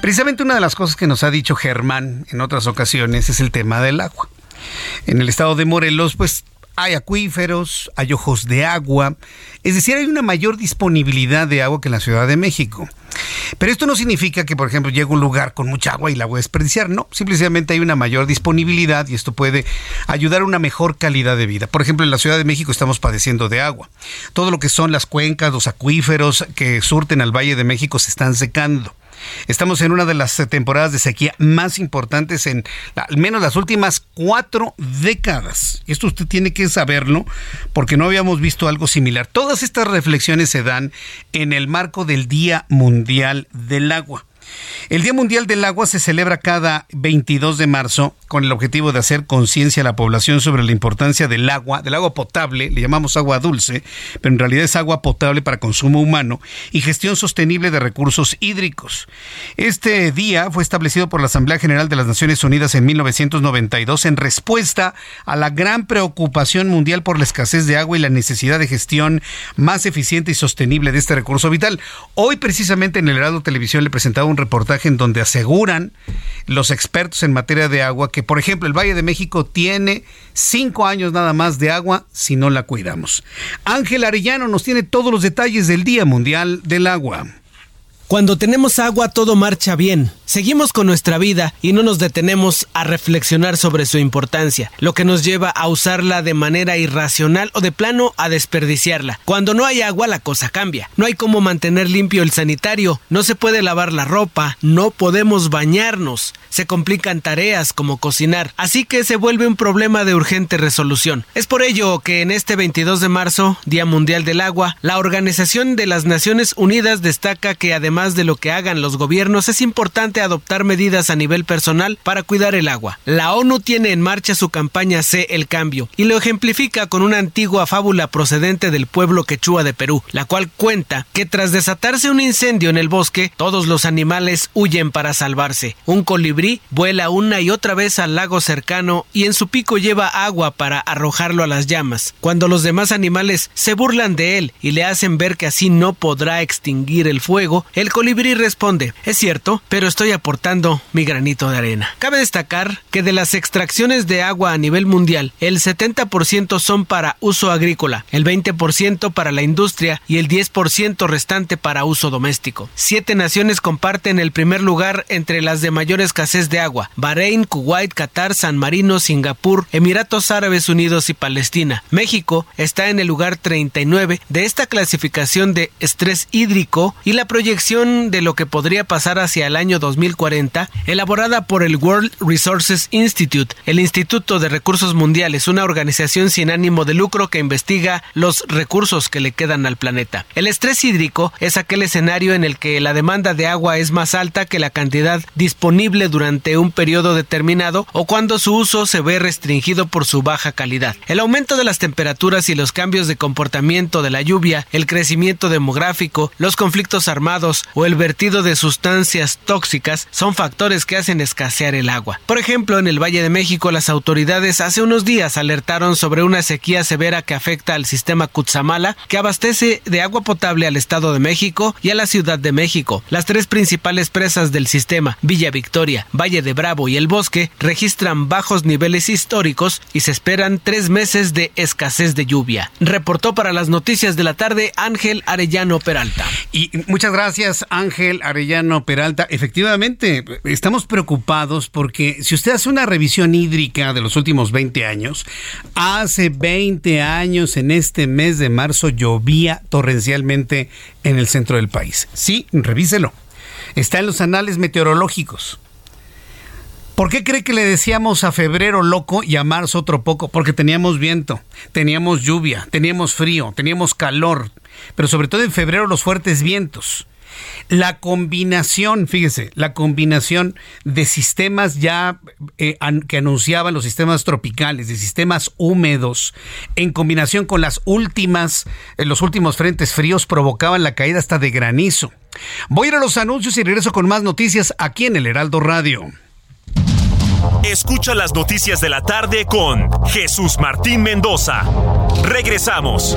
Speaker 17: Precisamente una de las cosas que nos ha dicho Germán en otras ocasiones es el tema del agua. En el estado de Morelos, pues hay acuíferos, hay ojos de agua, es decir, hay una mayor disponibilidad de agua que en la Ciudad de México. Pero esto no significa que, por ejemplo, llegue un lugar con mucha agua y la voy a desperdiciar. No, simplemente hay una mayor disponibilidad y esto puede ayudar a una mejor calidad de vida. Por ejemplo, en la Ciudad de México estamos padeciendo de agua. Todo lo que son las cuencas, los acuíferos que surten al Valle de México se están secando. Estamos en una de las temporadas de sequía más importantes en al menos las últimas cuatro décadas. Esto usted tiene que saberlo porque no habíamos visto algo similar. Todas estas reflexiones se dan en el marco del Día Mundial del Agua. El Día Mundial del Agua se celebra cada 22 de marzo con el objetivo de hacer conciencia a la población sobre la importancia del agua, del agua potable, le llamamos agua dulce, pero en realidad es agua potable para consumo humano y gestión sostenible de recursos hídricos. Este día fue establecido por la Asamblea General de las Naciones Unidas en 1992 en respuesta a la gran preocupación mundial por la escasez de agua y la necesidad de gestión más eficiente y sostenible de este recurso vital. Hoy precisamente en el Heraldo Televisión le presentaba un reportaje en donde aseguran los expertos en materia de agua que, por ejemplo, el Valle de México tiene cinco años nada más de agua si no la cuidamos. Ángel Arellano nos tiene todos los detalles del Día Mundial del Agua.
Speaker 6: Cuando tenemos agua todo marcha bien. Seguimos con nuestra vida y no nos detenemos a reflexionar sobre su importancia, lo que nos lleva a usarla de manera irracional o de plano a desperdiciarla. Cuando no hay agua la cosa cambia. No hay cómo mantener limpio el sanitario, no se puede lavar la ropa, no podemos bañarnos, se complican tareas como cocinar, así que se vuelve un problema de urgente resolución. Es por ello que en este 22 de marzo, Día Mundial del Agua, la Organización de las Naciones Unidas destaca que además más de lo que hagan los gobiernos, es importante adoptar medidas a nivel personal para cuidar el agua. La ONU tiene en marcha su campaña Sé el Cambio y lo ejemplifica con una antigua fábula procedente del pueblo quechua de Perú, la cual cuenta que tras desatarse un incendio en el bosque, todos los animales huyen para salvarse. Un colibrí vuela una y otra vez al lago cercano y en su pico lleva agua para arrojarlo a las llamas. Cuando los demás animales se burlan de él y le hacen ver que así no podrá extinguir el fuego, colibrí responde, es cierto, pero estoy aportando mi granito de arena. Cabe destacar que de las extracciones de agua a nivel mundial, el 70% son para uso agrícola, el 20% para la industria y el 10% restante para uso doméstico. Siete naciones comparten el primer lugar entre las de mayor escasez de agua, Bahrein, Kuwait, Qatar, San Marino, Singapur, Emiratos Árabes Unidos y Palestina. México está en el lugar 39 de esta clasificación de estrés hídrico y la proyección de lo que podría pasar hacia el año 2040, elaborada por el World Resources Institute, el Instituto de Recursos Mundiales, una organización sin ánimo de lucro que investiga los recursos que le quedan al planeta. El estrés hídrico es aquel escenario en el que la demanda de agua es más alta que la cantidad disponible durante un periodo determinado o cuando su uso se ve restringido por su baja calidad. El aumento de las temperaturas y los cambios de comportamiento de la lluvia, el crecimiento demográfico, los conflictos armados, o el vertido de sustancias tóxicas son factores que hacen escasear el agua. Por ejemplo, en el Valle de México las autoridades hace unos días alertaron sobre una sequía severa que afecta al sistema Cutzamala, que abastece de agua potable al Estado de México y a la Ciudad de México. Las tres principales presas del sistema, Villa Victoria, Valle de Bravo y El Bosque, registran bajos niveles históricos y se esperan tres meses de escasez de lluvia. Reportó para las noticias de la tarde Ángel Arellano Peralta.
Speaker 17: Y muchas gracias Ángel Arellano Peralta. Efectivamente, estamos preocupados porque si usted hace una revisión hídrica de los últimos 20 años, hace 20 años en este mes de marzo llovía torrencialmente en el centro del país. Sí, revíselo. Está en los anales meteorológicos. ¿Por qué cree que le decíamos a febrero loco y a marzo otro poco? Porque teníamos viento, teníamos lluvia, teníamos frío, teníamos calor, pero sobre todo en febrero los fuertes vientos. La combinación, fíjese, la combinación de sistemas ya eh, que anunciaban los sistemas tropicales, de sistemas húmedos, en combinación con las últimas, eh, los últimos frentes fríos provocaban la caída hasta de granizo. Voy a ir a los anuncios y regreso con más noticias aquí en el Heraldo Radio.
Speaker 19: Escucha las noticias de la tarde con Jesús Martín Mendoza. Regresamos.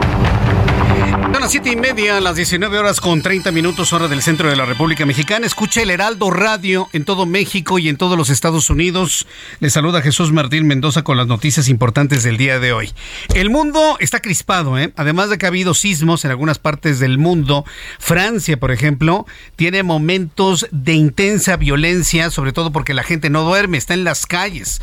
Speaker 17: Son las siete y media, las 19 horas con 30 minutos, hora del centro de la República Mexicana. Escucha el Heraldo Radio en todo México y en todos los Estados Unidos. Le saluda Jesús Martín Mendoza con las noticias importantes del día de hoy. El mundo está crispado, ¿eh? además de que ha habido sismos en algunas partes del mundo. Francia, por ejemplo, tiene momentos de intensa violencia, sobre todo porque la gente no duerme, está en las calles.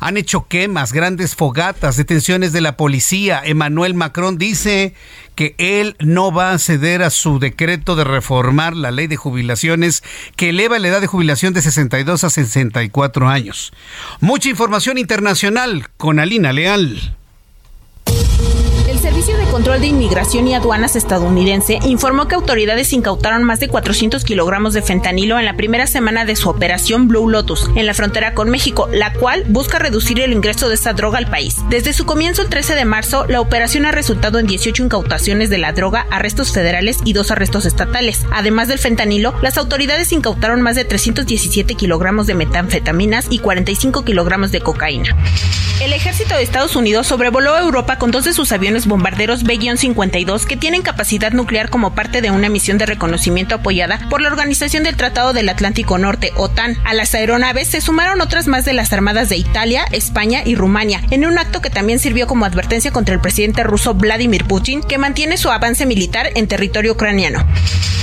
Speaker 17: Han hecho quemas, grandes fogatas, detenciones de la policía. Emmanuel Macron dice que él no va a ceder a su decreto de reformar la ley de jubilaciones que eleva la edad de jubilación de 62 a 64 años. Mucha información internacional con Alina Leal.
Speaker 20: Control de Inmigración y Aduanas estadounidense informó que autoridades incautaron más de 400 kilogramos de fentanilo en la primera semana de su operación Blue Lotus en la frontera con México, la cual busca reducir el ingreso de esta droga al país. Desde su comienzo el 13 de marzo, la operación ha resultado en 18 incautaciones de la droga, arrestos federales y dos arrestos estatales. Además del fentanilo, las autoridades incautaron más de 317 kilogramos de metanfetaminas y 45 kilogramos de cocaína. El ejército de Estados Unidos sobrevoló Europa con dos de sus aviones bombarderos B-52 que tienen capacidad nuclear como parte de una misión de reconocimiento apoyada por la Organización del Tratado del Atlántico Norte, OTAN. A las aeronaves se sumaron otras más de las armadas de Italia, España y Rumania, en un acto que también sirvió como advertencia contra el presidente ruso Vladimir Putin, que mantiene su avance militar en territorio ucraniano.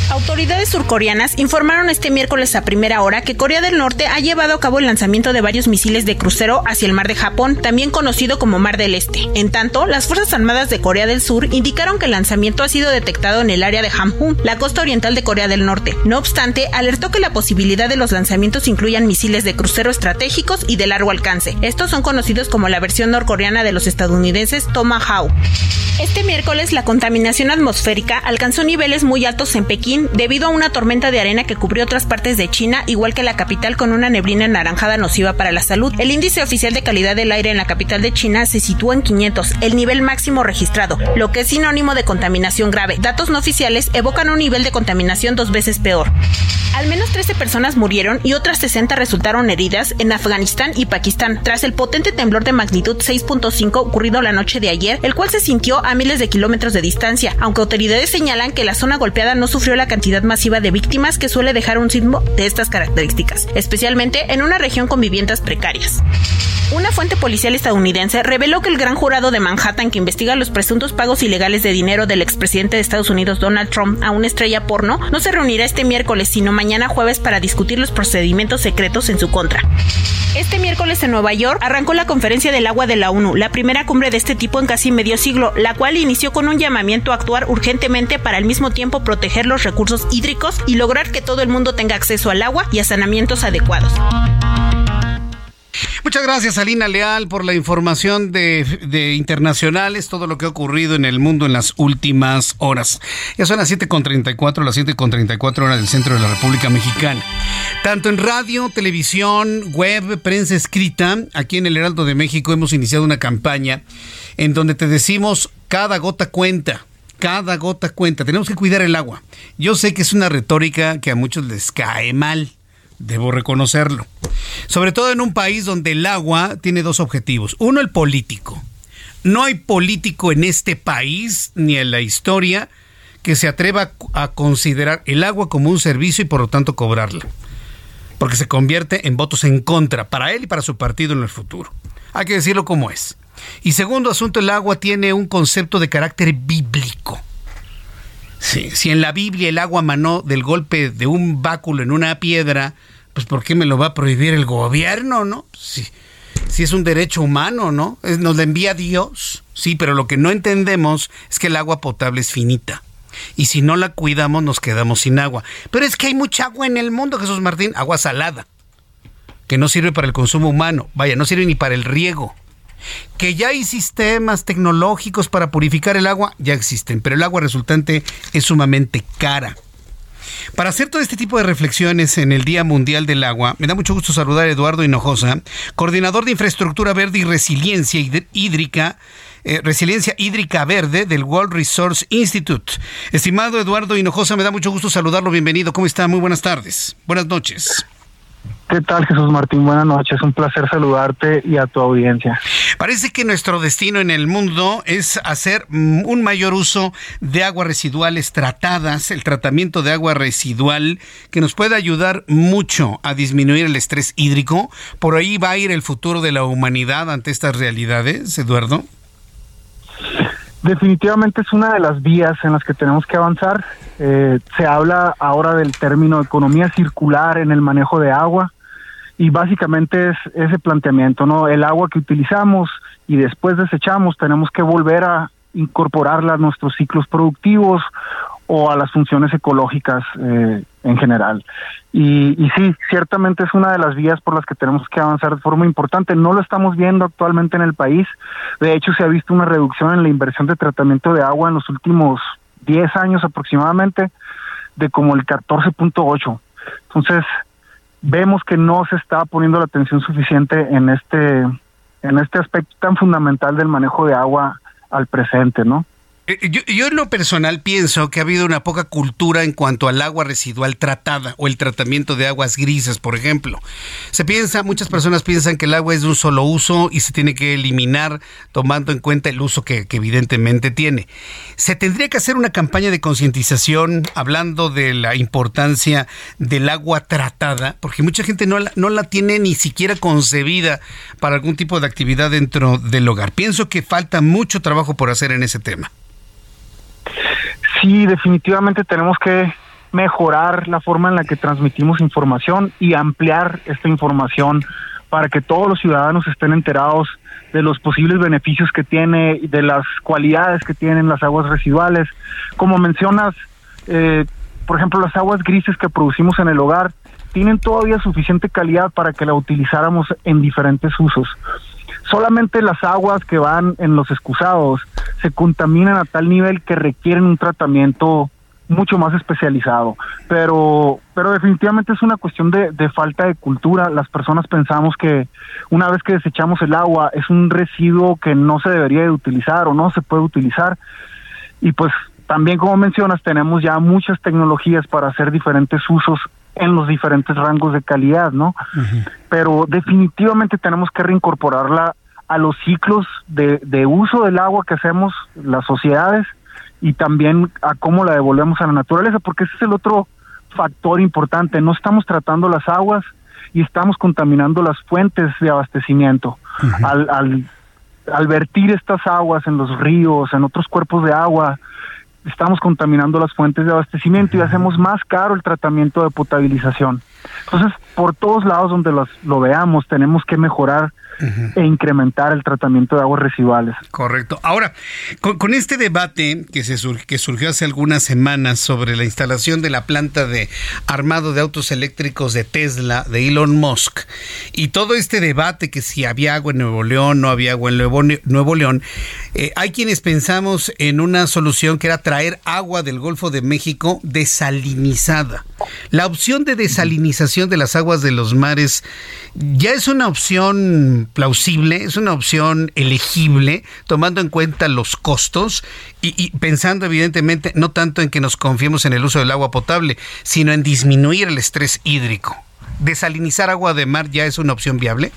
Speaker 20: Autoridades surcoreanas informaron este miércoles a primera hora que Corea del Norte ha llevado a cabo el lanzamiento de varios misiles de crucero hacia el mar de Japón, también conocido como Mar del Este. En tanto, las Fuerzas Armadas de Corea del Sur indicaron que el lanzamiento ha sido detectado en el área de Hamhung, la costa oriental de Corea del Norte. No obstante, alertó que la posibilidad de los lanzamientos incluyan misiles de crucero estratégicos y de largo alcance. Estos son conocidos como la versión norcoreana de los estadounidenses Tomahawk. Este miércoles la contaminación atmosférica alcanzó niveles muy altos en Pekín debido a una tormenta de arena que cubrió otras partes de China, igual que la capital con una neblina anaranjada nociva para la salud. El índice oficial de calidad del aire en la capital de China se sitúa en 500, el nivel máximo registrado, que es sinónimo de contaminación grave. Datos no oficiales evocan un nivel de contaminación dos veces peor. Al menos 13 personas murieron y otras 60 resultaron heridas en Afganistán y Pakistán tras el potente temblor de magnitud 6.5 ocurrido la noche de ayer, el cual se sintió a miles de kilómetros de distancia, aunque autoridades señalan que la zona golpeada no sufrió la cantidad masiva de víctimas que suele dejar un sismo de estas características, especialmente en una región con viviendas precarias. Una fuente policial estadounidense reveló que el gran jurado de Manhattan que investiga los presuntos pagos ilegales de dinero del expresidente de Estados Unidos Donald Trump a una estrella porno no se reunirá este miércoles, sino mañana jueves para discutir los procedimientos secretos en su contra. Este miércoles en Nueva York arrancó la Conferencia del Agua de la ONU, la primera cumbre de este tipo en casi medio siglo, la cual inició con un llamamiento a actuar urgentemente para al mismo tiempo proteger los recursos hídricos y lograr que todo el mundo tenga acceso al agua y a saneamientos adecuados.
Speaker 17: Muchas gracias, Alina Leal, por la información de, internacionales, todo lo que ha ocurrido en el mundo en las últimas horas. Ya son las 7.34, las 7.34 horas del centro de la República Mexicana. Tanto en radio, televisión, web, prensa escrita, aquí en el Heraldo de México hemos iniciado una campaña en donde te decimos cada gota cuenta cada gota cuenta. Tenemos que cuidar el agua. Yo sé que es una retórica que a muchos les cae mal. Debo reconocerlo. Sobre todo en un país donde el agua tiene dos objetivos. Uno, el político. No hay político en este país ni en la historia que se atreva a considerar el agua como un servicio y por lo tanto cobrarla. Porque se convierte en votos en contra para él y para su partido en el futuro. Hay que decirlo como es. Y segundo asunto, el agua tiene un concepto de carácter bíblico. Si en la Biblia el agua manó del golpe de un báculo en una piedra, pues ¿por qué me lo va a prohibir el gobierno, no? Si, si es un derecho humano, ¿no? Nos lo envía Dios, sí, pero lo que no entendemos es que el agua potable es finita. Y si no la cuidamos, nos quedamos sin agua. Pero es que hay mucha agua en el mundo, Jesús Martín, agua salada, que no sirve para el consumo humano, vaya, no sirve ni para el riego. Que ya hay sistemas tecnológicos para purificar el agua, ya existen, pero el agua resultante es sumamente cara. Para hacer todo este tipo de reflexiones en el Día Mundial del Agua, me da mucho gusto saludar a Eduardo Hinojosa, coordinador de Infraestructura Verde y Resiliencia Hídrica. Eh, resiliencia Hídrica Verde del World Resource Institute. Estimado Eduardo Hinojosa, me da mucho gusto saludarlo. Bienvenido. ¿Cómo está? Muy buenas tardes. Buenas noches.
Speaker 21: ¿Qué tal, Jesús Martín? Buenas noches. Un placer saludarte y a tu audiencia.
Speaker 17: Parece que nuestro destino en el mundo es hacer mm, un mayor uso de aguas residuales tratadas, el tratamiento de agua residual, que nos puede ayudar mucho a disminuir el estrés hídrico. Por ahí va a ir el futuro de la humanidad ante estas realidades, Eduardo.
Speaker 21: Definitivamente es una de las vías en las que tenemos que avanzar. Eh, se habla ahora del término economía circular en el manejo de agua y básicamente es ese planteamiento, ¿no? El agua que utilizamos y después desechamos tenemos que volver a incorporarla a nuestros ciclos productivos o a las funciones ecológicas eh, en general. Y, y, sí, ciertamente es una de las vías por las que tenemos que avanzar de forma importante. No lo estamos viendo actualmente en el país. De hecho, se ha visto una reducción en la inversión de tratamiento de agua en los últimos 10 años aproximadamente de como el 14.8. Entonces, vemos que no se está poniendo la atención suficiente en este en este aspecto tan fundamental del manejo de agua al presente, ¿no?
Speaker 17: Eh, yo, en lo personal pienso que ha habido una poca cultura en cuanto al agua residual tratada o el tratamiento de aguas grises, por ejemplo. Se piensa, muchas personas piensan que el agua es de un solo uso y se tiene que eliminar tomando en cuenta el uso que, que evidentemente tiene. Se tendría que hacer una campaña de concientización hablando de la importancia del agua tratada, porque mucha gente no la, no la tiene ni siquiera concebida para algún tipo de actividad dentro del hogar. Pienso que falta mucho trabajo por hacer en ese tema.
Speaker 21: Sí, definitivamente tenemos que mejorar la forma en la que transmitimos información y ampliar esta información para que todos los ciudadanos estén enterados de los posibles beneficios que tiene, de las cualidades que tienen las aguas residuales. Como mencionas, eh, por ejemplo, las aguas grises que producimos en el hogar tienen todavía suficiente calidad para que la utilizáramos en diferentes usos solamente las aguas que van en los excusados se contaminan a tal nivel que requieren un tratamiento mucho más especializado, pero pero definitivamente es una cuestión de, falta de cultura. Las personas pensamos que una vez que desechamos el agua es un residuo que no se debería de utilizar o no se puede utilizar y pues también como mencionas tenemos ya muchas tecnologías para hacer diferentes usos en los diferentes rangos de calidad, ¿no? Pero definitivamente tenemos que reincorporarla a los ciclos de, de uso del agua que hacemos las sociedades y también a cómo la devolvemos a la naturaleza, porque ese es el otro factor importante. No estamos tratando las aguas y estamos contaminando las fuentes de abastecimiento. al, al, al vertir estas aguas en los ríos, en otros cuerpos de agua, estamos contaminando las fuentes de abastecimiento y hacemos más caro el tratamiento de potabilización. Entonces, por todos lados donde los, lo veamos, tenemos que mejorar e incrementar el tratamiento de aguas residuales.
Speaker 17: Correcto. Ahora, con, con este debate que, se sur, que surgió hace algunas semanas sobre la instalación de la planta de armado de autos eléctricos de Tesla, de Elon Musk, y todo este debate que si había agua en Nuevo León, no había agua en Nuevo, Nuevo León, eh, hay quienes pensamos en una solución que era traer agua del Golfo de México desalinizada. La opción de de las aguas de los mares ya es una opción plausible, es una opción elegible, tomando en cuenta los costos y, pensando evidentemente no tanto en que nos confiemos en el uso del agua potable, sino en disminuir el estrés hídrico. ¿Desalinizar agua de mar ya es una opción viable?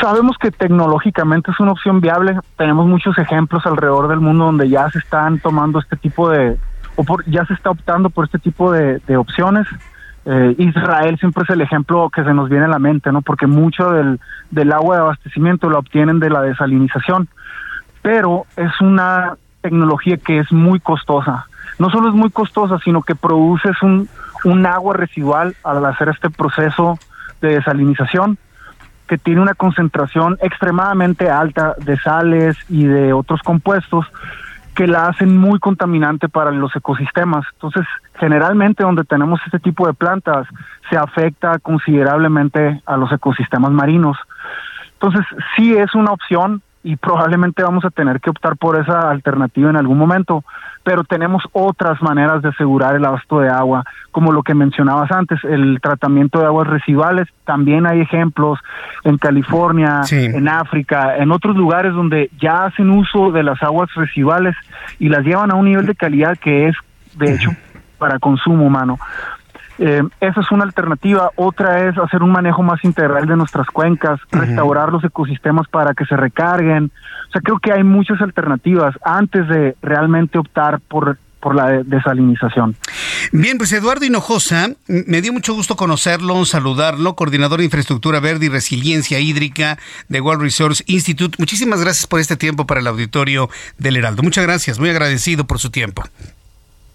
Speaker 21: Sabemos que tecnológicamente es una opción viable. Tenemos muchos ejemplos alrededor del mundo donde ya se están tomando este tipo de, o por, ya se está optando por este tipo de, opciones. Eh, Israel siempre es el ejemplo que se nos viene a la mente, ¿no? Porque mucho del, agua de abastecimiento lo obtienen de la desalinización, pero es una tecnología que es muy costosa. No solo es muy costosa, sino que produces un, un agua residual al hacer este proceso de desalinización que tiene una concentración extremadamente alta de sales y de otros compuestos que la hacen muy contaminante para los ecosistemas. Entonces, generalmente donde tenemos este tipo de plantas se afecta considerablemente a los ecosistemas marinos. Entonces, sí es una opción y probablemente vamos a tener que optar por esa alternativa en algún momento, pero tenemos otras maneras de asegurar el abasto de agua, como lo que mencionabas antes, el tratamiento de aguas residuales. También hay ejemplos en California, sí. en África, en otros lugares donde ya hacen uso de las aguas residuales y las llevan a un nivel de calidad que es, de hecho, para consumo humano. Eh, esa es una alternativa. Otra es hacer un manejo más integral de nuestras cuencas, uh -huh. restaurar los ecosistemas para que se recarguen. O sea, creo que hay muchas alternativas antes de realmente optar por por la desalinización.
Speaker 17: Bien, pues Eduardo Hinojosa, me dio mucho gusto conocerlo, saludarlo, coordinador de infraestructura verde y resiliencia hídrica de World Resource Institute. Muchísimas gracias por este tiempo para el auditorio del Heraldo. Muchas gracias, muy agradecido por su tiempo.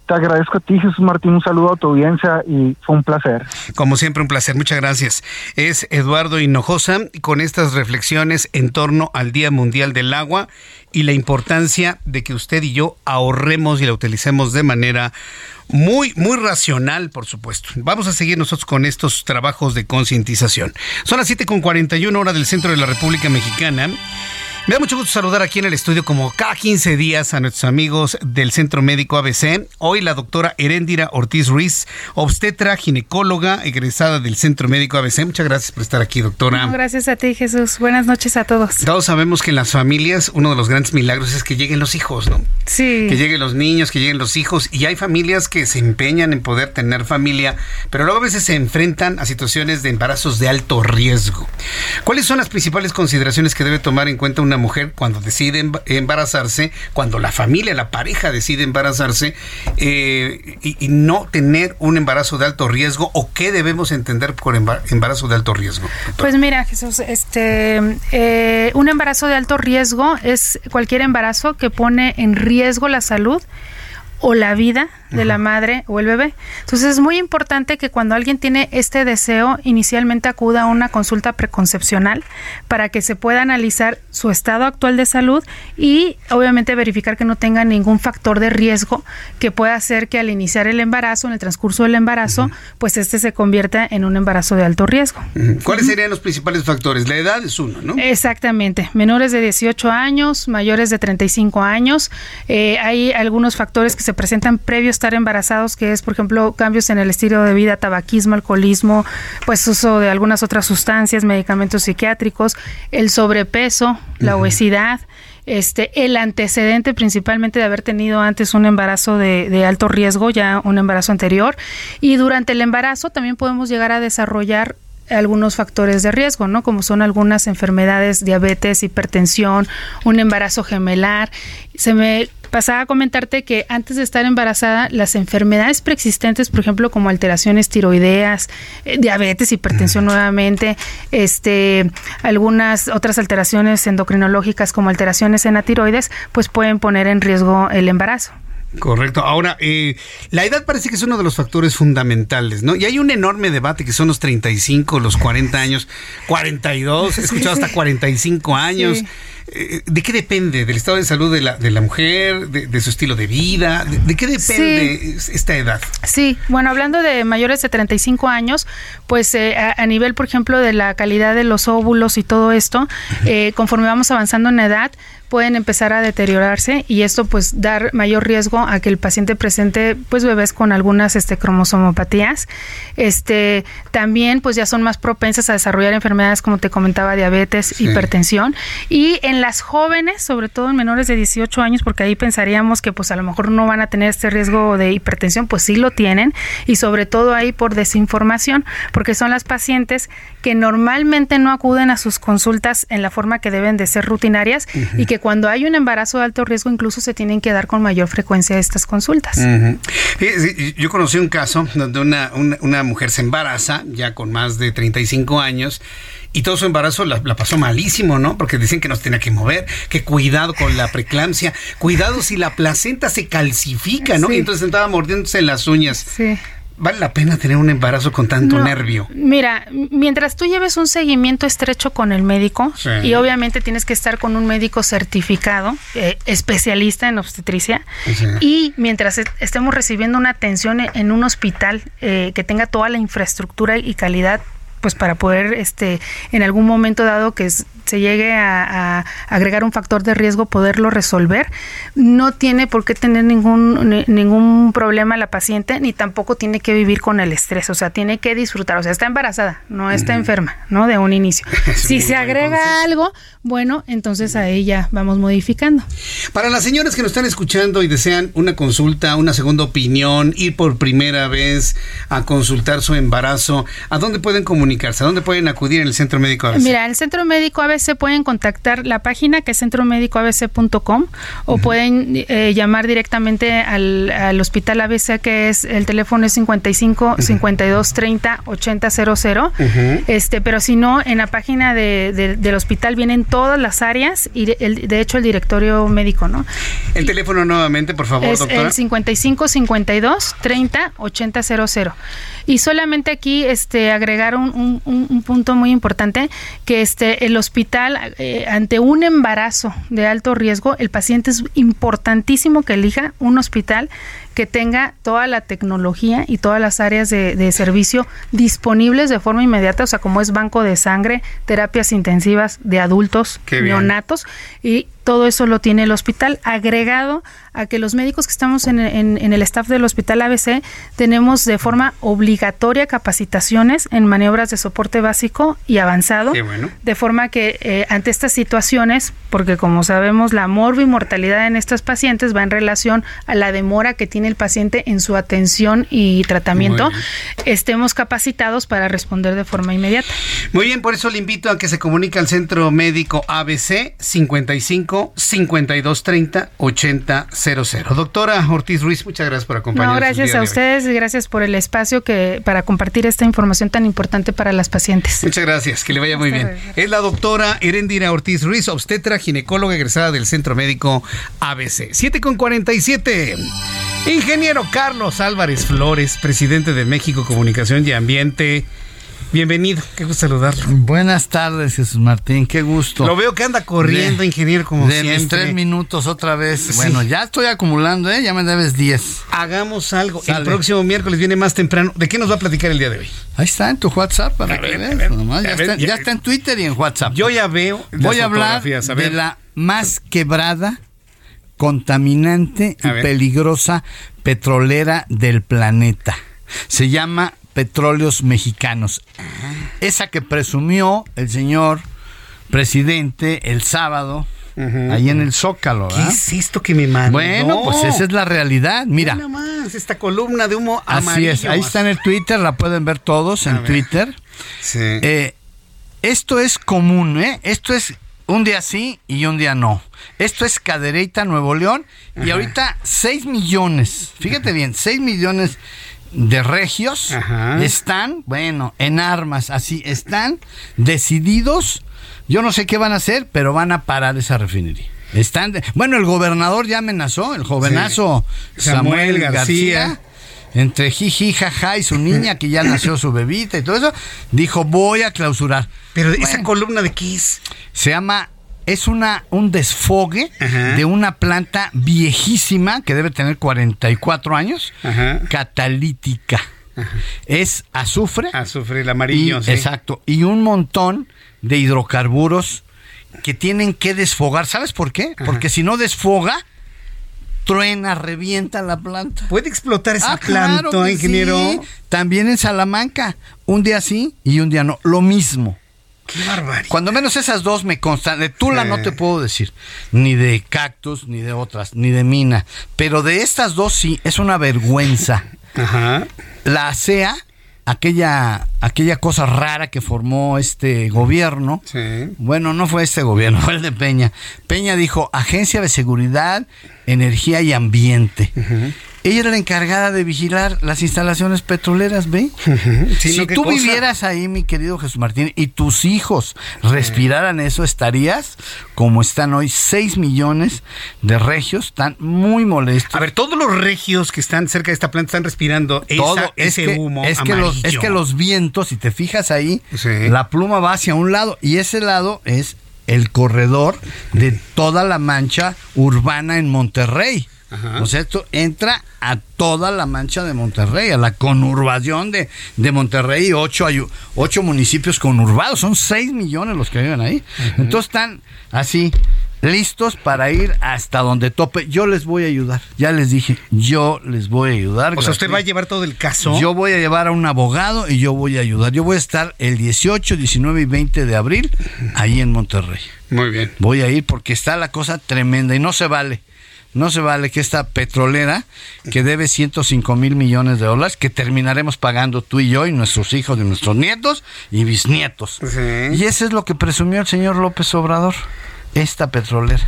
Speaker 21: Te agradezco a ti, Jesús Martín, un saludo a tu audiencia y fue un placer.
Speaker 17: Como siempre, un placer. Muchas gracias. Es Eduardo Hinojosa con estas reflexiones en torno al Día Mundial del Agua y la importancia de que usted y yo ahorremos y la utilicemos de manera muy, muy racional, por supuesto. Vamos a seguir nosotros con estos trabajos de concientización. Son las 7.41 horas del centro de la República Mexicana. Me da mucho gusto saludar aquí en el estudio como cada 15 días a nuestros amigos del Centro Médico ABC. Hoy la doctora Heréndira Ortiz Ruiz, obstetra, ginecóloga, egresada del Centro Médico ABC. Muchas gracias por estar aquí, doctora.
Speaker 22: gracias a ti, Jesús. Buenas noches a todos.
Speaker 17: Todos sabemos que en las familias uno de los grandes milagros es que lleguen los hijos, ¿no?
Speaker 22: Sí.
Speaker 17: Que lleguen los niños, que lleguen los hijos. Y hay familias que se empeñan en poder tener familia, pero luego a veces se enfrentan a situaciones de embarazos de alto riesgo. ¿Cuáles son las principales consideraciones que debe tomar en cuenta una mujer cuando decide embarazarse, cuando la familia, la pareja decide embarazarse eh, y, no tener un embarazo de alto riesgo o qué debemos entender por embarazo de alto riesgo?
Speaker 22: Pues mira, Jesús, este, eh, un embarazo de alto riesgo es cualquier embarazo que pone en riesgo la salud o la vida de la madre o el bebé. Entonces es muy importante que cuando alguien tiene este deseo, inicialmente acuda a una consulta preconcepcional para que se pueda analizar su estado actual de salud y obviamente verificar que no tenga ningún factor de riesgo que pueda hacer que al iniciar el embarazo, en el transcurso del embarazo, pues este se convierta en un embarazo de alto riesgo.
Speaker 17: ¿Cuáles serían los principales factores? La edad es uno, ¿no?
Speaker 22: Exactamente. Menores de 18 años, mayores de 35 años. Eh, hay algunos factores que se presentan previo a estar embarazados, que es, por ejemplo, cambios en el estilo de vida, tabaquismo, alcoholismo, pues uso de algunas otras sustancias, medicamentos psiquiátricos, el sobrepeso, la obesidad, este, el antecedente principalmente de haber tenido antes un embarazo de, de, alto riesgo, ya un embarazo anterior, y durante el embarazo también podemos llegar a desarrollar algunos factores de riesgo, ¿no? Como son algunas enfermedades, diabetes, hipertensión, un embarazo gemelar. Se me pasaba a comentarte que antes de estar embarazada, las enfermedades preexistentes, por ejemplo, como alteraciones tiroideas, eh, diabetes, hipertensión nuevamente, este, algunas otras alteraciones endocrinológicas como alteraciones en la tiroides, pues pueden poner en riesgo el embarazo.
Speaker 17: Correcto. Ahora, eh, la edad parece que es uno de los factores fundamentales, ¿no? Y hay un enorme debate que son los 35, los 40 años, 42, he escuchado hasta 45 años. Eh, ¿De qué depende? ¿Del estado de salud de la, de la mujer? De, su estilo de vida? ¿De, qué depende esta edad?
Speaker 22: Sí, bueno, hablando de mayores de 35 años, pues eh, a, nivel, por ejemplo, de la calidad de los óvulos y todo esto, eh, conforme vamos avanzando en edad, pueden empezar a deteriorarse y esto pues dar mayor riesgo a que el paciente presente pues bebés con algunas este cromosomopatías. Este también pues ya son más propensas a desarrollar enfermedades como te comentaba diabetes, hipertensión. Y en las jóvenes, sobre todo en menores de 18 años porque ahí pensaríamos que pues a lo mejor no van a tener este riesgo de hipertensión, pues sí lo tienen. Y sobre todo ahí por desinformación, porque son las pacientes que normalmente no acuden a sus consultas en la forma que deben de ser rutinarias y que cuando hay un embarazo de alto riesgo incluso se tienen que dar con mayor frecuencia estas consultas.
Speaker 17: yo conocí un caso donde una, una, mujer se embaraza ya con más de 35 años y todo su embarazo la, pasó malísimo, ¿no? Porque dicen que no se tenía que mover, que cuidado con la preclampsia, cuidado si la placenta se calcifica, ¿no? Y entonces estaba mordiéndose las uñas. Sí. ¿Vale la pena tener un embarazo con tanto nervio?
Speaker 22: Mira, mientras tú lleves un seguimiento estrecho con el médico, y obviamente tienes que estar con un médico certificado, eh, especialista en obstetricia, y mientras estemos recibiendo una atención en un hospital eh, que tenga toda la infraestructura y calidad pues para poder este en algún momento dado que se llegue a, agregar un factor de riesgo poderlo resolver. No tiene por qué tener ningún ningún problema la paciente ni tampoco tiene que vivir con el estrés. O sea tiene que disfrutar. O sea está embarazada no está enferma no de un inicio. Si se agrega algo bueno entonces a ella vamos modificando.
Speaker 17: Para las señoras que nos están escuchando y desean una consulta una segunda opinión ir por primera vez a consultar su embarazo a dónde pueden comunicar ¿A dónde pueden acudir en el Centro Médico ABC?
Speaker 22: Mira, el Centro Médico ABC pueden contactar la página que es centromédicoabc.com o pueden eh, llamar directamente al, al, hospital ABC que es el teléfono es 55 52 30 80 00. Este, pero si no, en la página de, del hospital vienen todas las áreas y de, el, de hecho el directorio médico, ¿no?
Speaker 17: El teléfono nuevamente, por favor,
Speaker 22: es
Speaker 17: doctora.
Speaker 22: El 55 52 30 80 00. Y solamente aquí este, agregar un, un, un punto muy importante, que este, el hospital, eh, ante un embarazo de alto riesgo, el paciente es importantísimo que elija un hospital que tenga toda la tecnología y todas las áreas de, de, servicio disponibles de forma inmediata, o sea, como es banco de sangre, terapias intensivas de adultos, neonatos, y todo eso lo tiene el hospital, agregado a que los médicos que estamos en, en, en, el staff del hospital ABC tenemos de forma obligatoria capacitaciones en maniobras de soporte básico y avanzado,
Speaker 17: bueno.
Speaker 22: de forma que eh, ante estas situaciones, porque como sabemos la morbimortalidad en estos pacientes va en relación a la demora que tiene el paciente en su atención y tratamiento, estemos capacitados para responder de forma inmediata.
Speaker 17: Muy bien, por eso le invito a que se comunique al Centro Médico ABC 55 5230 8000. Doctora Ortiz Ruiz, muchas gracias por acompañarnos.
Speaker 22: No, gracias a ustedes y gracias por el espacio que para compartir esta información tan importante para las pacientes.
Speaker 17: Muchas gracias, que le vaya muy bien. Es la doctora Erendira Ortiz Ruiz, obstetra, ginecóloga egresada del Centro Médico ABC. 7 con 47. Ingeniero Carlos Álvarez Flores, presidente de México Comunicación y Ambiente. Bienvenido, qué gusto saludarlo.
Speaker 23: Buenas tardes, Jesús Martín, qué gusto.
Speaker 17: Lo veo que anda corriendo, de, ingeniero, como
Speaker 23: de
Speaker 17: siempre.
Speaker 23: Mis tres minutos otra vez. Sí. Bueno, ya estoy acumulando, ¿eh? Ya me debes diez.
Speaker 17: Hagamos algo. Sale. El próximo miércoles viene más temprano. ¿De qué nos va a platicar el día de hoy?
Speaker 23: Ahí está, en tu WhatsApp, para a que ver, veas. Nomás, ya, ver, está, ya, ya, está, en Twitter y en WhatsApp.
Speaker 17: Yo ya veo.
Speaker 23: Voy a hablar a de la más quebrada, contaminante y peligrosa petrolera del planeta. Se llama Petróleos Mexicanos. Esa que presumió el señor presidente el sábado. Uh -huh. Ahí en el Zócalo.
Speaker 17: ¿Qué es esto que me mandó?
Speaker 23: Bueno, pues esa es la realidad. Mira.
Speaker 17: Nada más, esta columna de humo
Speaker 23: Así
Speaker 17: amarillo.
Speaker 23: es, ahí está en el Twitter, la pueden ver todos en Twitter.
Speaker 17: Sí.
Speaker 23: Eh, esto es común, ¿eh? Esto es un día sí y un día no. Esto es Cadereyta, Nuevo León. Ajá. Y ahorita 6 millones, fíjate bien, 6 millones de regios
Speaker 17: Ajá.
Speaker 23: están, bueno, en armas, así, están decididos. Yo no sé qué van a hacer, pero van a parar esa refinería. Están, de, bueno, el gobernador ya amenazó, el jovenazo
Speaker 17: sí. Samuel, Samuel, García. García
Speaker 23: entre jiji, jaja y su niña que ya nació su bebita y todo eso, dijo voy a clausurar.
Speaker 17: Pero bueno, esa columna de qué es?
Speaker 23: Se llama es una un desfogue Ajá. de una planta viejísima que debe tener 44 años,
Speaker 17: Ajá.
Speaker 23: catalítica. Ajá. Es azufre,
Speaker 17: azufre el amarillo,
Speaker 23: y,
Speaker 17: sí.
Speaker 23: exacto, y un montón de hidrocarburos que tienen que desfogar. ¿Sabes por qué? Porque si no desfoga, truena, revienta la planta.
Speaker 17: ¿Puede explotar esa ah, planta, claro ingeniero?
Speaker 23: Sí. También en Salamanca, un día sí y un día no, lo mismo.
Speaker 17: Qué barbaridad.
Speaker 23: Cuando menos esas dos me constan. De Tula no te puedo decir. Ni de cactus, ni de otras, ni de mina. Pero de estas dos sí, es una vergüenza.
Speaker 17: Ajá.
Speaker 23: La ASEA, aquella, aquella cosa rara que formó este gobierno.
Speaker 17: Sí.
Speaker 23: Bueno, no fue este gobierno, fue el de Peña. Peña dijo Agencia de Seguridad, Energía y Ambiente. Uh -huh. Ella era la encargada de vigilar las instalaciones petroleras, ¿ve?
Speaker 17: Sí,
Speaker 23: si
Speaker 17: no,
Speaker 23: tú
Speaker 17: cosa?
Speaker 23: vivieras ahí, mi querido Jesús Martín, y tus hijos respiraran eso, estarías como están hoy 6 millones de regios, están muy molestos.
Speaker 17: A ver, todos los regios que están cerca de esta planta están respirando
Speaker 23: Todo,
Speaker 17: esa,
Speaker 23: es
Speaker 17: ese
Speaker 23: que,
Speaker 17: humo
Speaker 23: es que, los, es que los vientos, si te fijas ahí,
Speaker 17: sí.
Speaker 23: la pluma va hacia un lado y ese lado es el corredor de toda la mancha urbana en Monterrey.
Speaker 17: Ajá.
Speaker 23: O sea, esto entra a toda la mancha de Monterrey, a la conurbación de, de Monterrey, ocho, ocho municipios conurbados, son seis millones los que viven ahí. Ajá. Entonces están así, listos para ir hasta donde tope. Yo les voy a ayudar, ya les dije, yo les voy a ayudar.
Speaker 17: O sea, usted va a llevar todo el caso.
Speaker 23: Yo voy a llevar a un abogado y yo voy a ayudar. Yo voy a estar el 18, 19 y 20 de abril ahí en Monterrey.
Speaker 17: Muy bien.
Speaker 23: Voy a ir porque está la cosa tremenda y no se vale no se vale que esta petrolera que debe 105 mil millones de dólares, que terminaremos pagando tú y yo y nuestros hijos y nuestros nietos y bisnietos. Y eso es lo que presumió el señor López Obrador esta petrolera.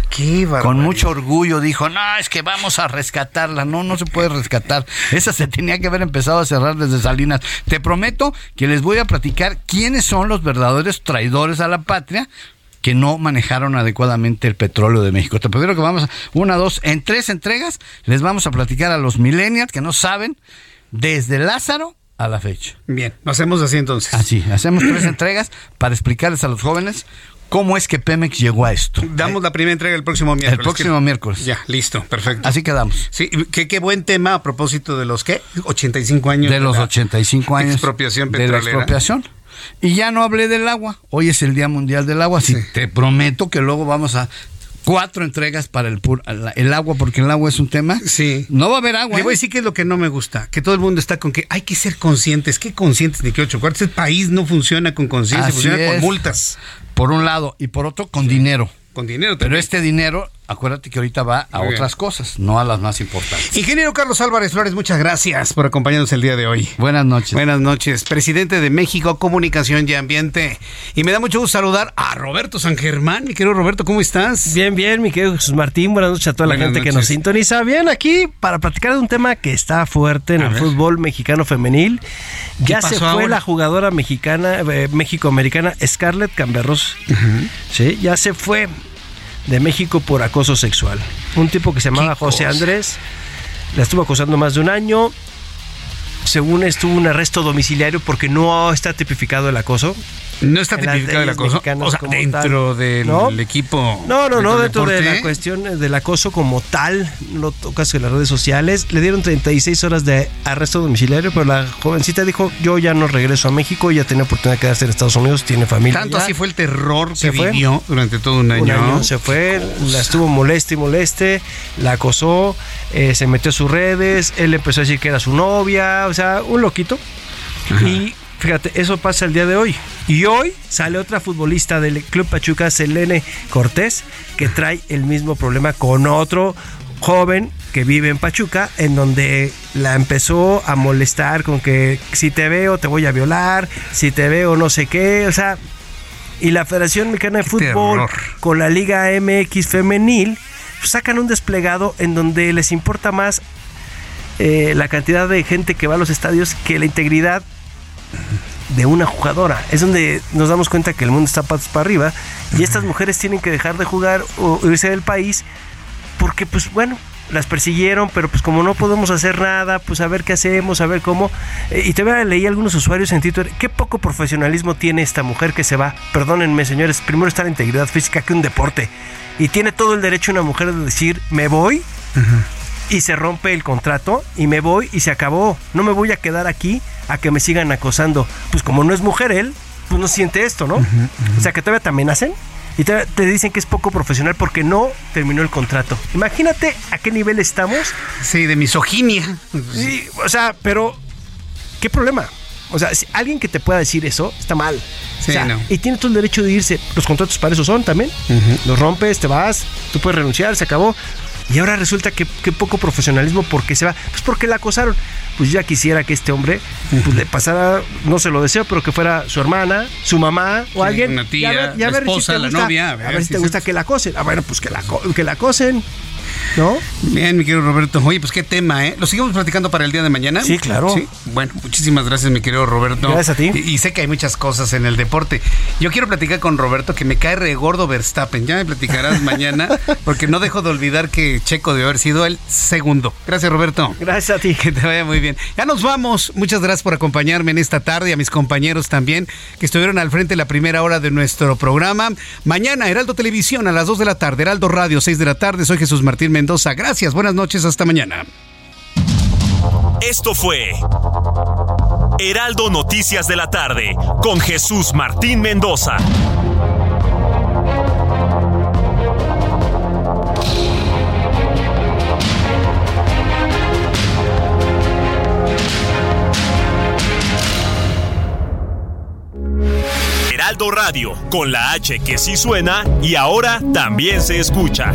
Speaker 23: Con mucho orgullo dijo, no, es que vamos a rescatarla. No, no se puede rescatar. Esa se tenía que haber empezado a cerrar desde Salinas. Te prometo que les voy a platicar quiénes son los verdaderos traidores a la patria que no manejaron adecuadamente el petróleo de México. Te prometo que vamos a, una, dos, en tres entregas les vamos a platicar a los millennials que no saben desde Lázaro a la fecha.
Speaker 17: Bien, lo hacemos así entonces.
Speaker 23: Así, hacemos tres entregas para explicarles a los jóvenes ¿Cómo es que Pemex llegó a esto?
Speaker 17: Damos la primera entrega el próximo miércoles.
Speaker 23: El próximo miércoles.
Speaker 17: Ya, listo, perfecto.
Speaker 23: Así quedamos.
Speaker 17: Sí, qué, qué buen tema a propósito de los ¿qué? 85 años.
Speaker 23: De los 85 años.
Speaker 17: Expropiación petrolera.
Speaker 23: De la expropiación. Y ya no hablé del agua. Hoy es el Día Mundial del Agua. Así te prometo que luego vamos a cuatro entregas para el, el agua, porque el agua es un tema.
Speaker 17: Sí.
Speaker 23: No va a haber agua.
Speaker 17: Le voy a ¿eh? decir que es lo que no me gusta, que todo el mundo está con que hay que ser conscientes. ¿Qué conscientes de que ocho cuartos? El país no funciona con conciencia, funciona con multas.
Speaker 23: Por un lado, y por otro, con dinero.
Speaker 17: Con dinero
Speaker 23: Pero este dinero acuérdate que ahorita va a otras cosas, no a las más importantes.
Speaker 17: Ingeniero Carlos Álvarez Flores, muchas gracias por acompañarnos el día de hoy.
Speaker 23: Buenas noches.
Speaker 17: Buenas noches, presidente de México Comunicación y Ambiente. Y me da mucho gusto saludar a Roberto San Germán. Mi querido Roberto, ¿cómo estás?
Speaker 24: Bien, bien, mi querido Jesús Martín. Buenas noches a toda la gente que nos sintoniza. Bien, aquí para platicar de un tema que está fuerte en el fútbol mexicano femenil. Ya se fue la jugadora mexicana, eh, México-americana Scarlett Camberros. Sí, ya se fue de México por acoso sexual. Un tipo que se llamaba José Andrés la estuvo acosando más de un año. Según estuvo un arresto domiciliario porque no está tipificado el acoso.
Speaker 17: No está tipificado el acoso. O sea, dentro del equipo.
Speaker 24: No, no, no, dentro de la cuestión del acoso como tal. No tocas en las redes sociales. Le dieron 36 horas de arresto domiciliario, pero la jovencita dijo: Yo ya no regreso a México, ya tenía oportunidad de quedarse en Estados Unidos, tiene familia.
Speaker 17: Tanto así fue el terror que vivió durante todo un año.
Speaker 24: Se fue, la estuvo moleste y moleste, la acosó, eh, se metió a sus redes, él empezó a decir que era su novia, o sea, un loquito. Y Fíjate, eso pasa el día de hoy. Y hoy sale otra futbolista del Club Pachuca, Selene Cortés, que trae el mismo problema con otro joven que vive en Pachuca, en donde la empezó a molestar con que si te veo te voy a violar, si te veo no sé qué, o sea, y la Federación Mexicana de Fútbol con la Liga MX femenil pues, sacan un desplegado en donde les importa más eh, la cantidad de gente que va a los estadios que la integridad de una jugadora. Es donde nos damos cuenta que el mundo está patas para arriba y estas mujeres tienen que dejar de jugar o irse del país porque pues bueno, las persiguieron, pero pues como no podemos hacer nada, pues a ver qué hacemos, a ver cómo. Eh, y te voy a leí algunos usuarios en Twitter, qué poco profesionalismo tiene esta mujer que se va. Perdónenme, señores, primero está la integridad física que un deporte. Y tiene todo el derecho una mujer de decir, me voy. Y se rompe el contrato y me voy y se acabó. No me voy a quedar aquí a que me sigan acosando. Pues como no es mujer él, pues no siente esto, ¿no? O sea, que todavía te amenacen y te, dicen que es poco profesional porque no terminó el contrato. Imagínate a qué nivel estamos.
Speaker 17: Sí, de misoginia.
Speaker 24: Sí, o sea, pero ¿qué problema? O sea, si alguien que te pueda decir eso está mal. Sí, no. Y tiene todo el derecho de irse. Los contratos para eso son también. Los rompes, te vas, tú puedes renunciar, se acabó. Y ahora resulta que, que poco profesionalismo porque se va. Pues porque la acosaron pues ya quisiera que este hombre pues, le pasara, no se lo deseo, pero que fuera su hermana, su mamá o alguien.
Speaker 17: Una tía, la esposa, la novia.
Speaker 24: A ver, si, te gusta que la acosen. A ver, pues que la, que la acosen. ¿No?
Speaker 17: Bien, mi querido Roberto. Oye, pues qué tema, ¿eh? ¿Lo seguimos platicando para el día de mañana?
Speaker 24: Sí, claro.
Speaker 17: Bueno, muchísimas gracias, mi querido Roberto.
Speaker 24: Gracias a ti.
Speaker 17: Y, sé que hay muchas cosas en el deporte. Yo quiero platicar con Roberto que me cae re gordo Verstappen. Ya me platicarás mañana, porque no dejo de olvidar que Checo debe haber sido el segundo. Gracias, Roberto.
Speaker 24: Gracias a ti.
Speaker 17: Que te vaya muy bien. Ya nos vamos. Muchas gracias por acompañarme en esta tarde y a mis compañeros también que estuvieron al frente la primera hora de nuestro programa. Mañana, Heraldo Televisión a las 2 de la tarde, Heraldo Radio, 6 de la tarde. Soy Jesús Mendoza. Gracias, buenas noches, hasta mañana.
Speaker 19: Esto fue Heraldo Noticias de la tarde con Jesús Martín Mendoza. Heraldo Radio, con la H que sí suena y ahora también se escucha.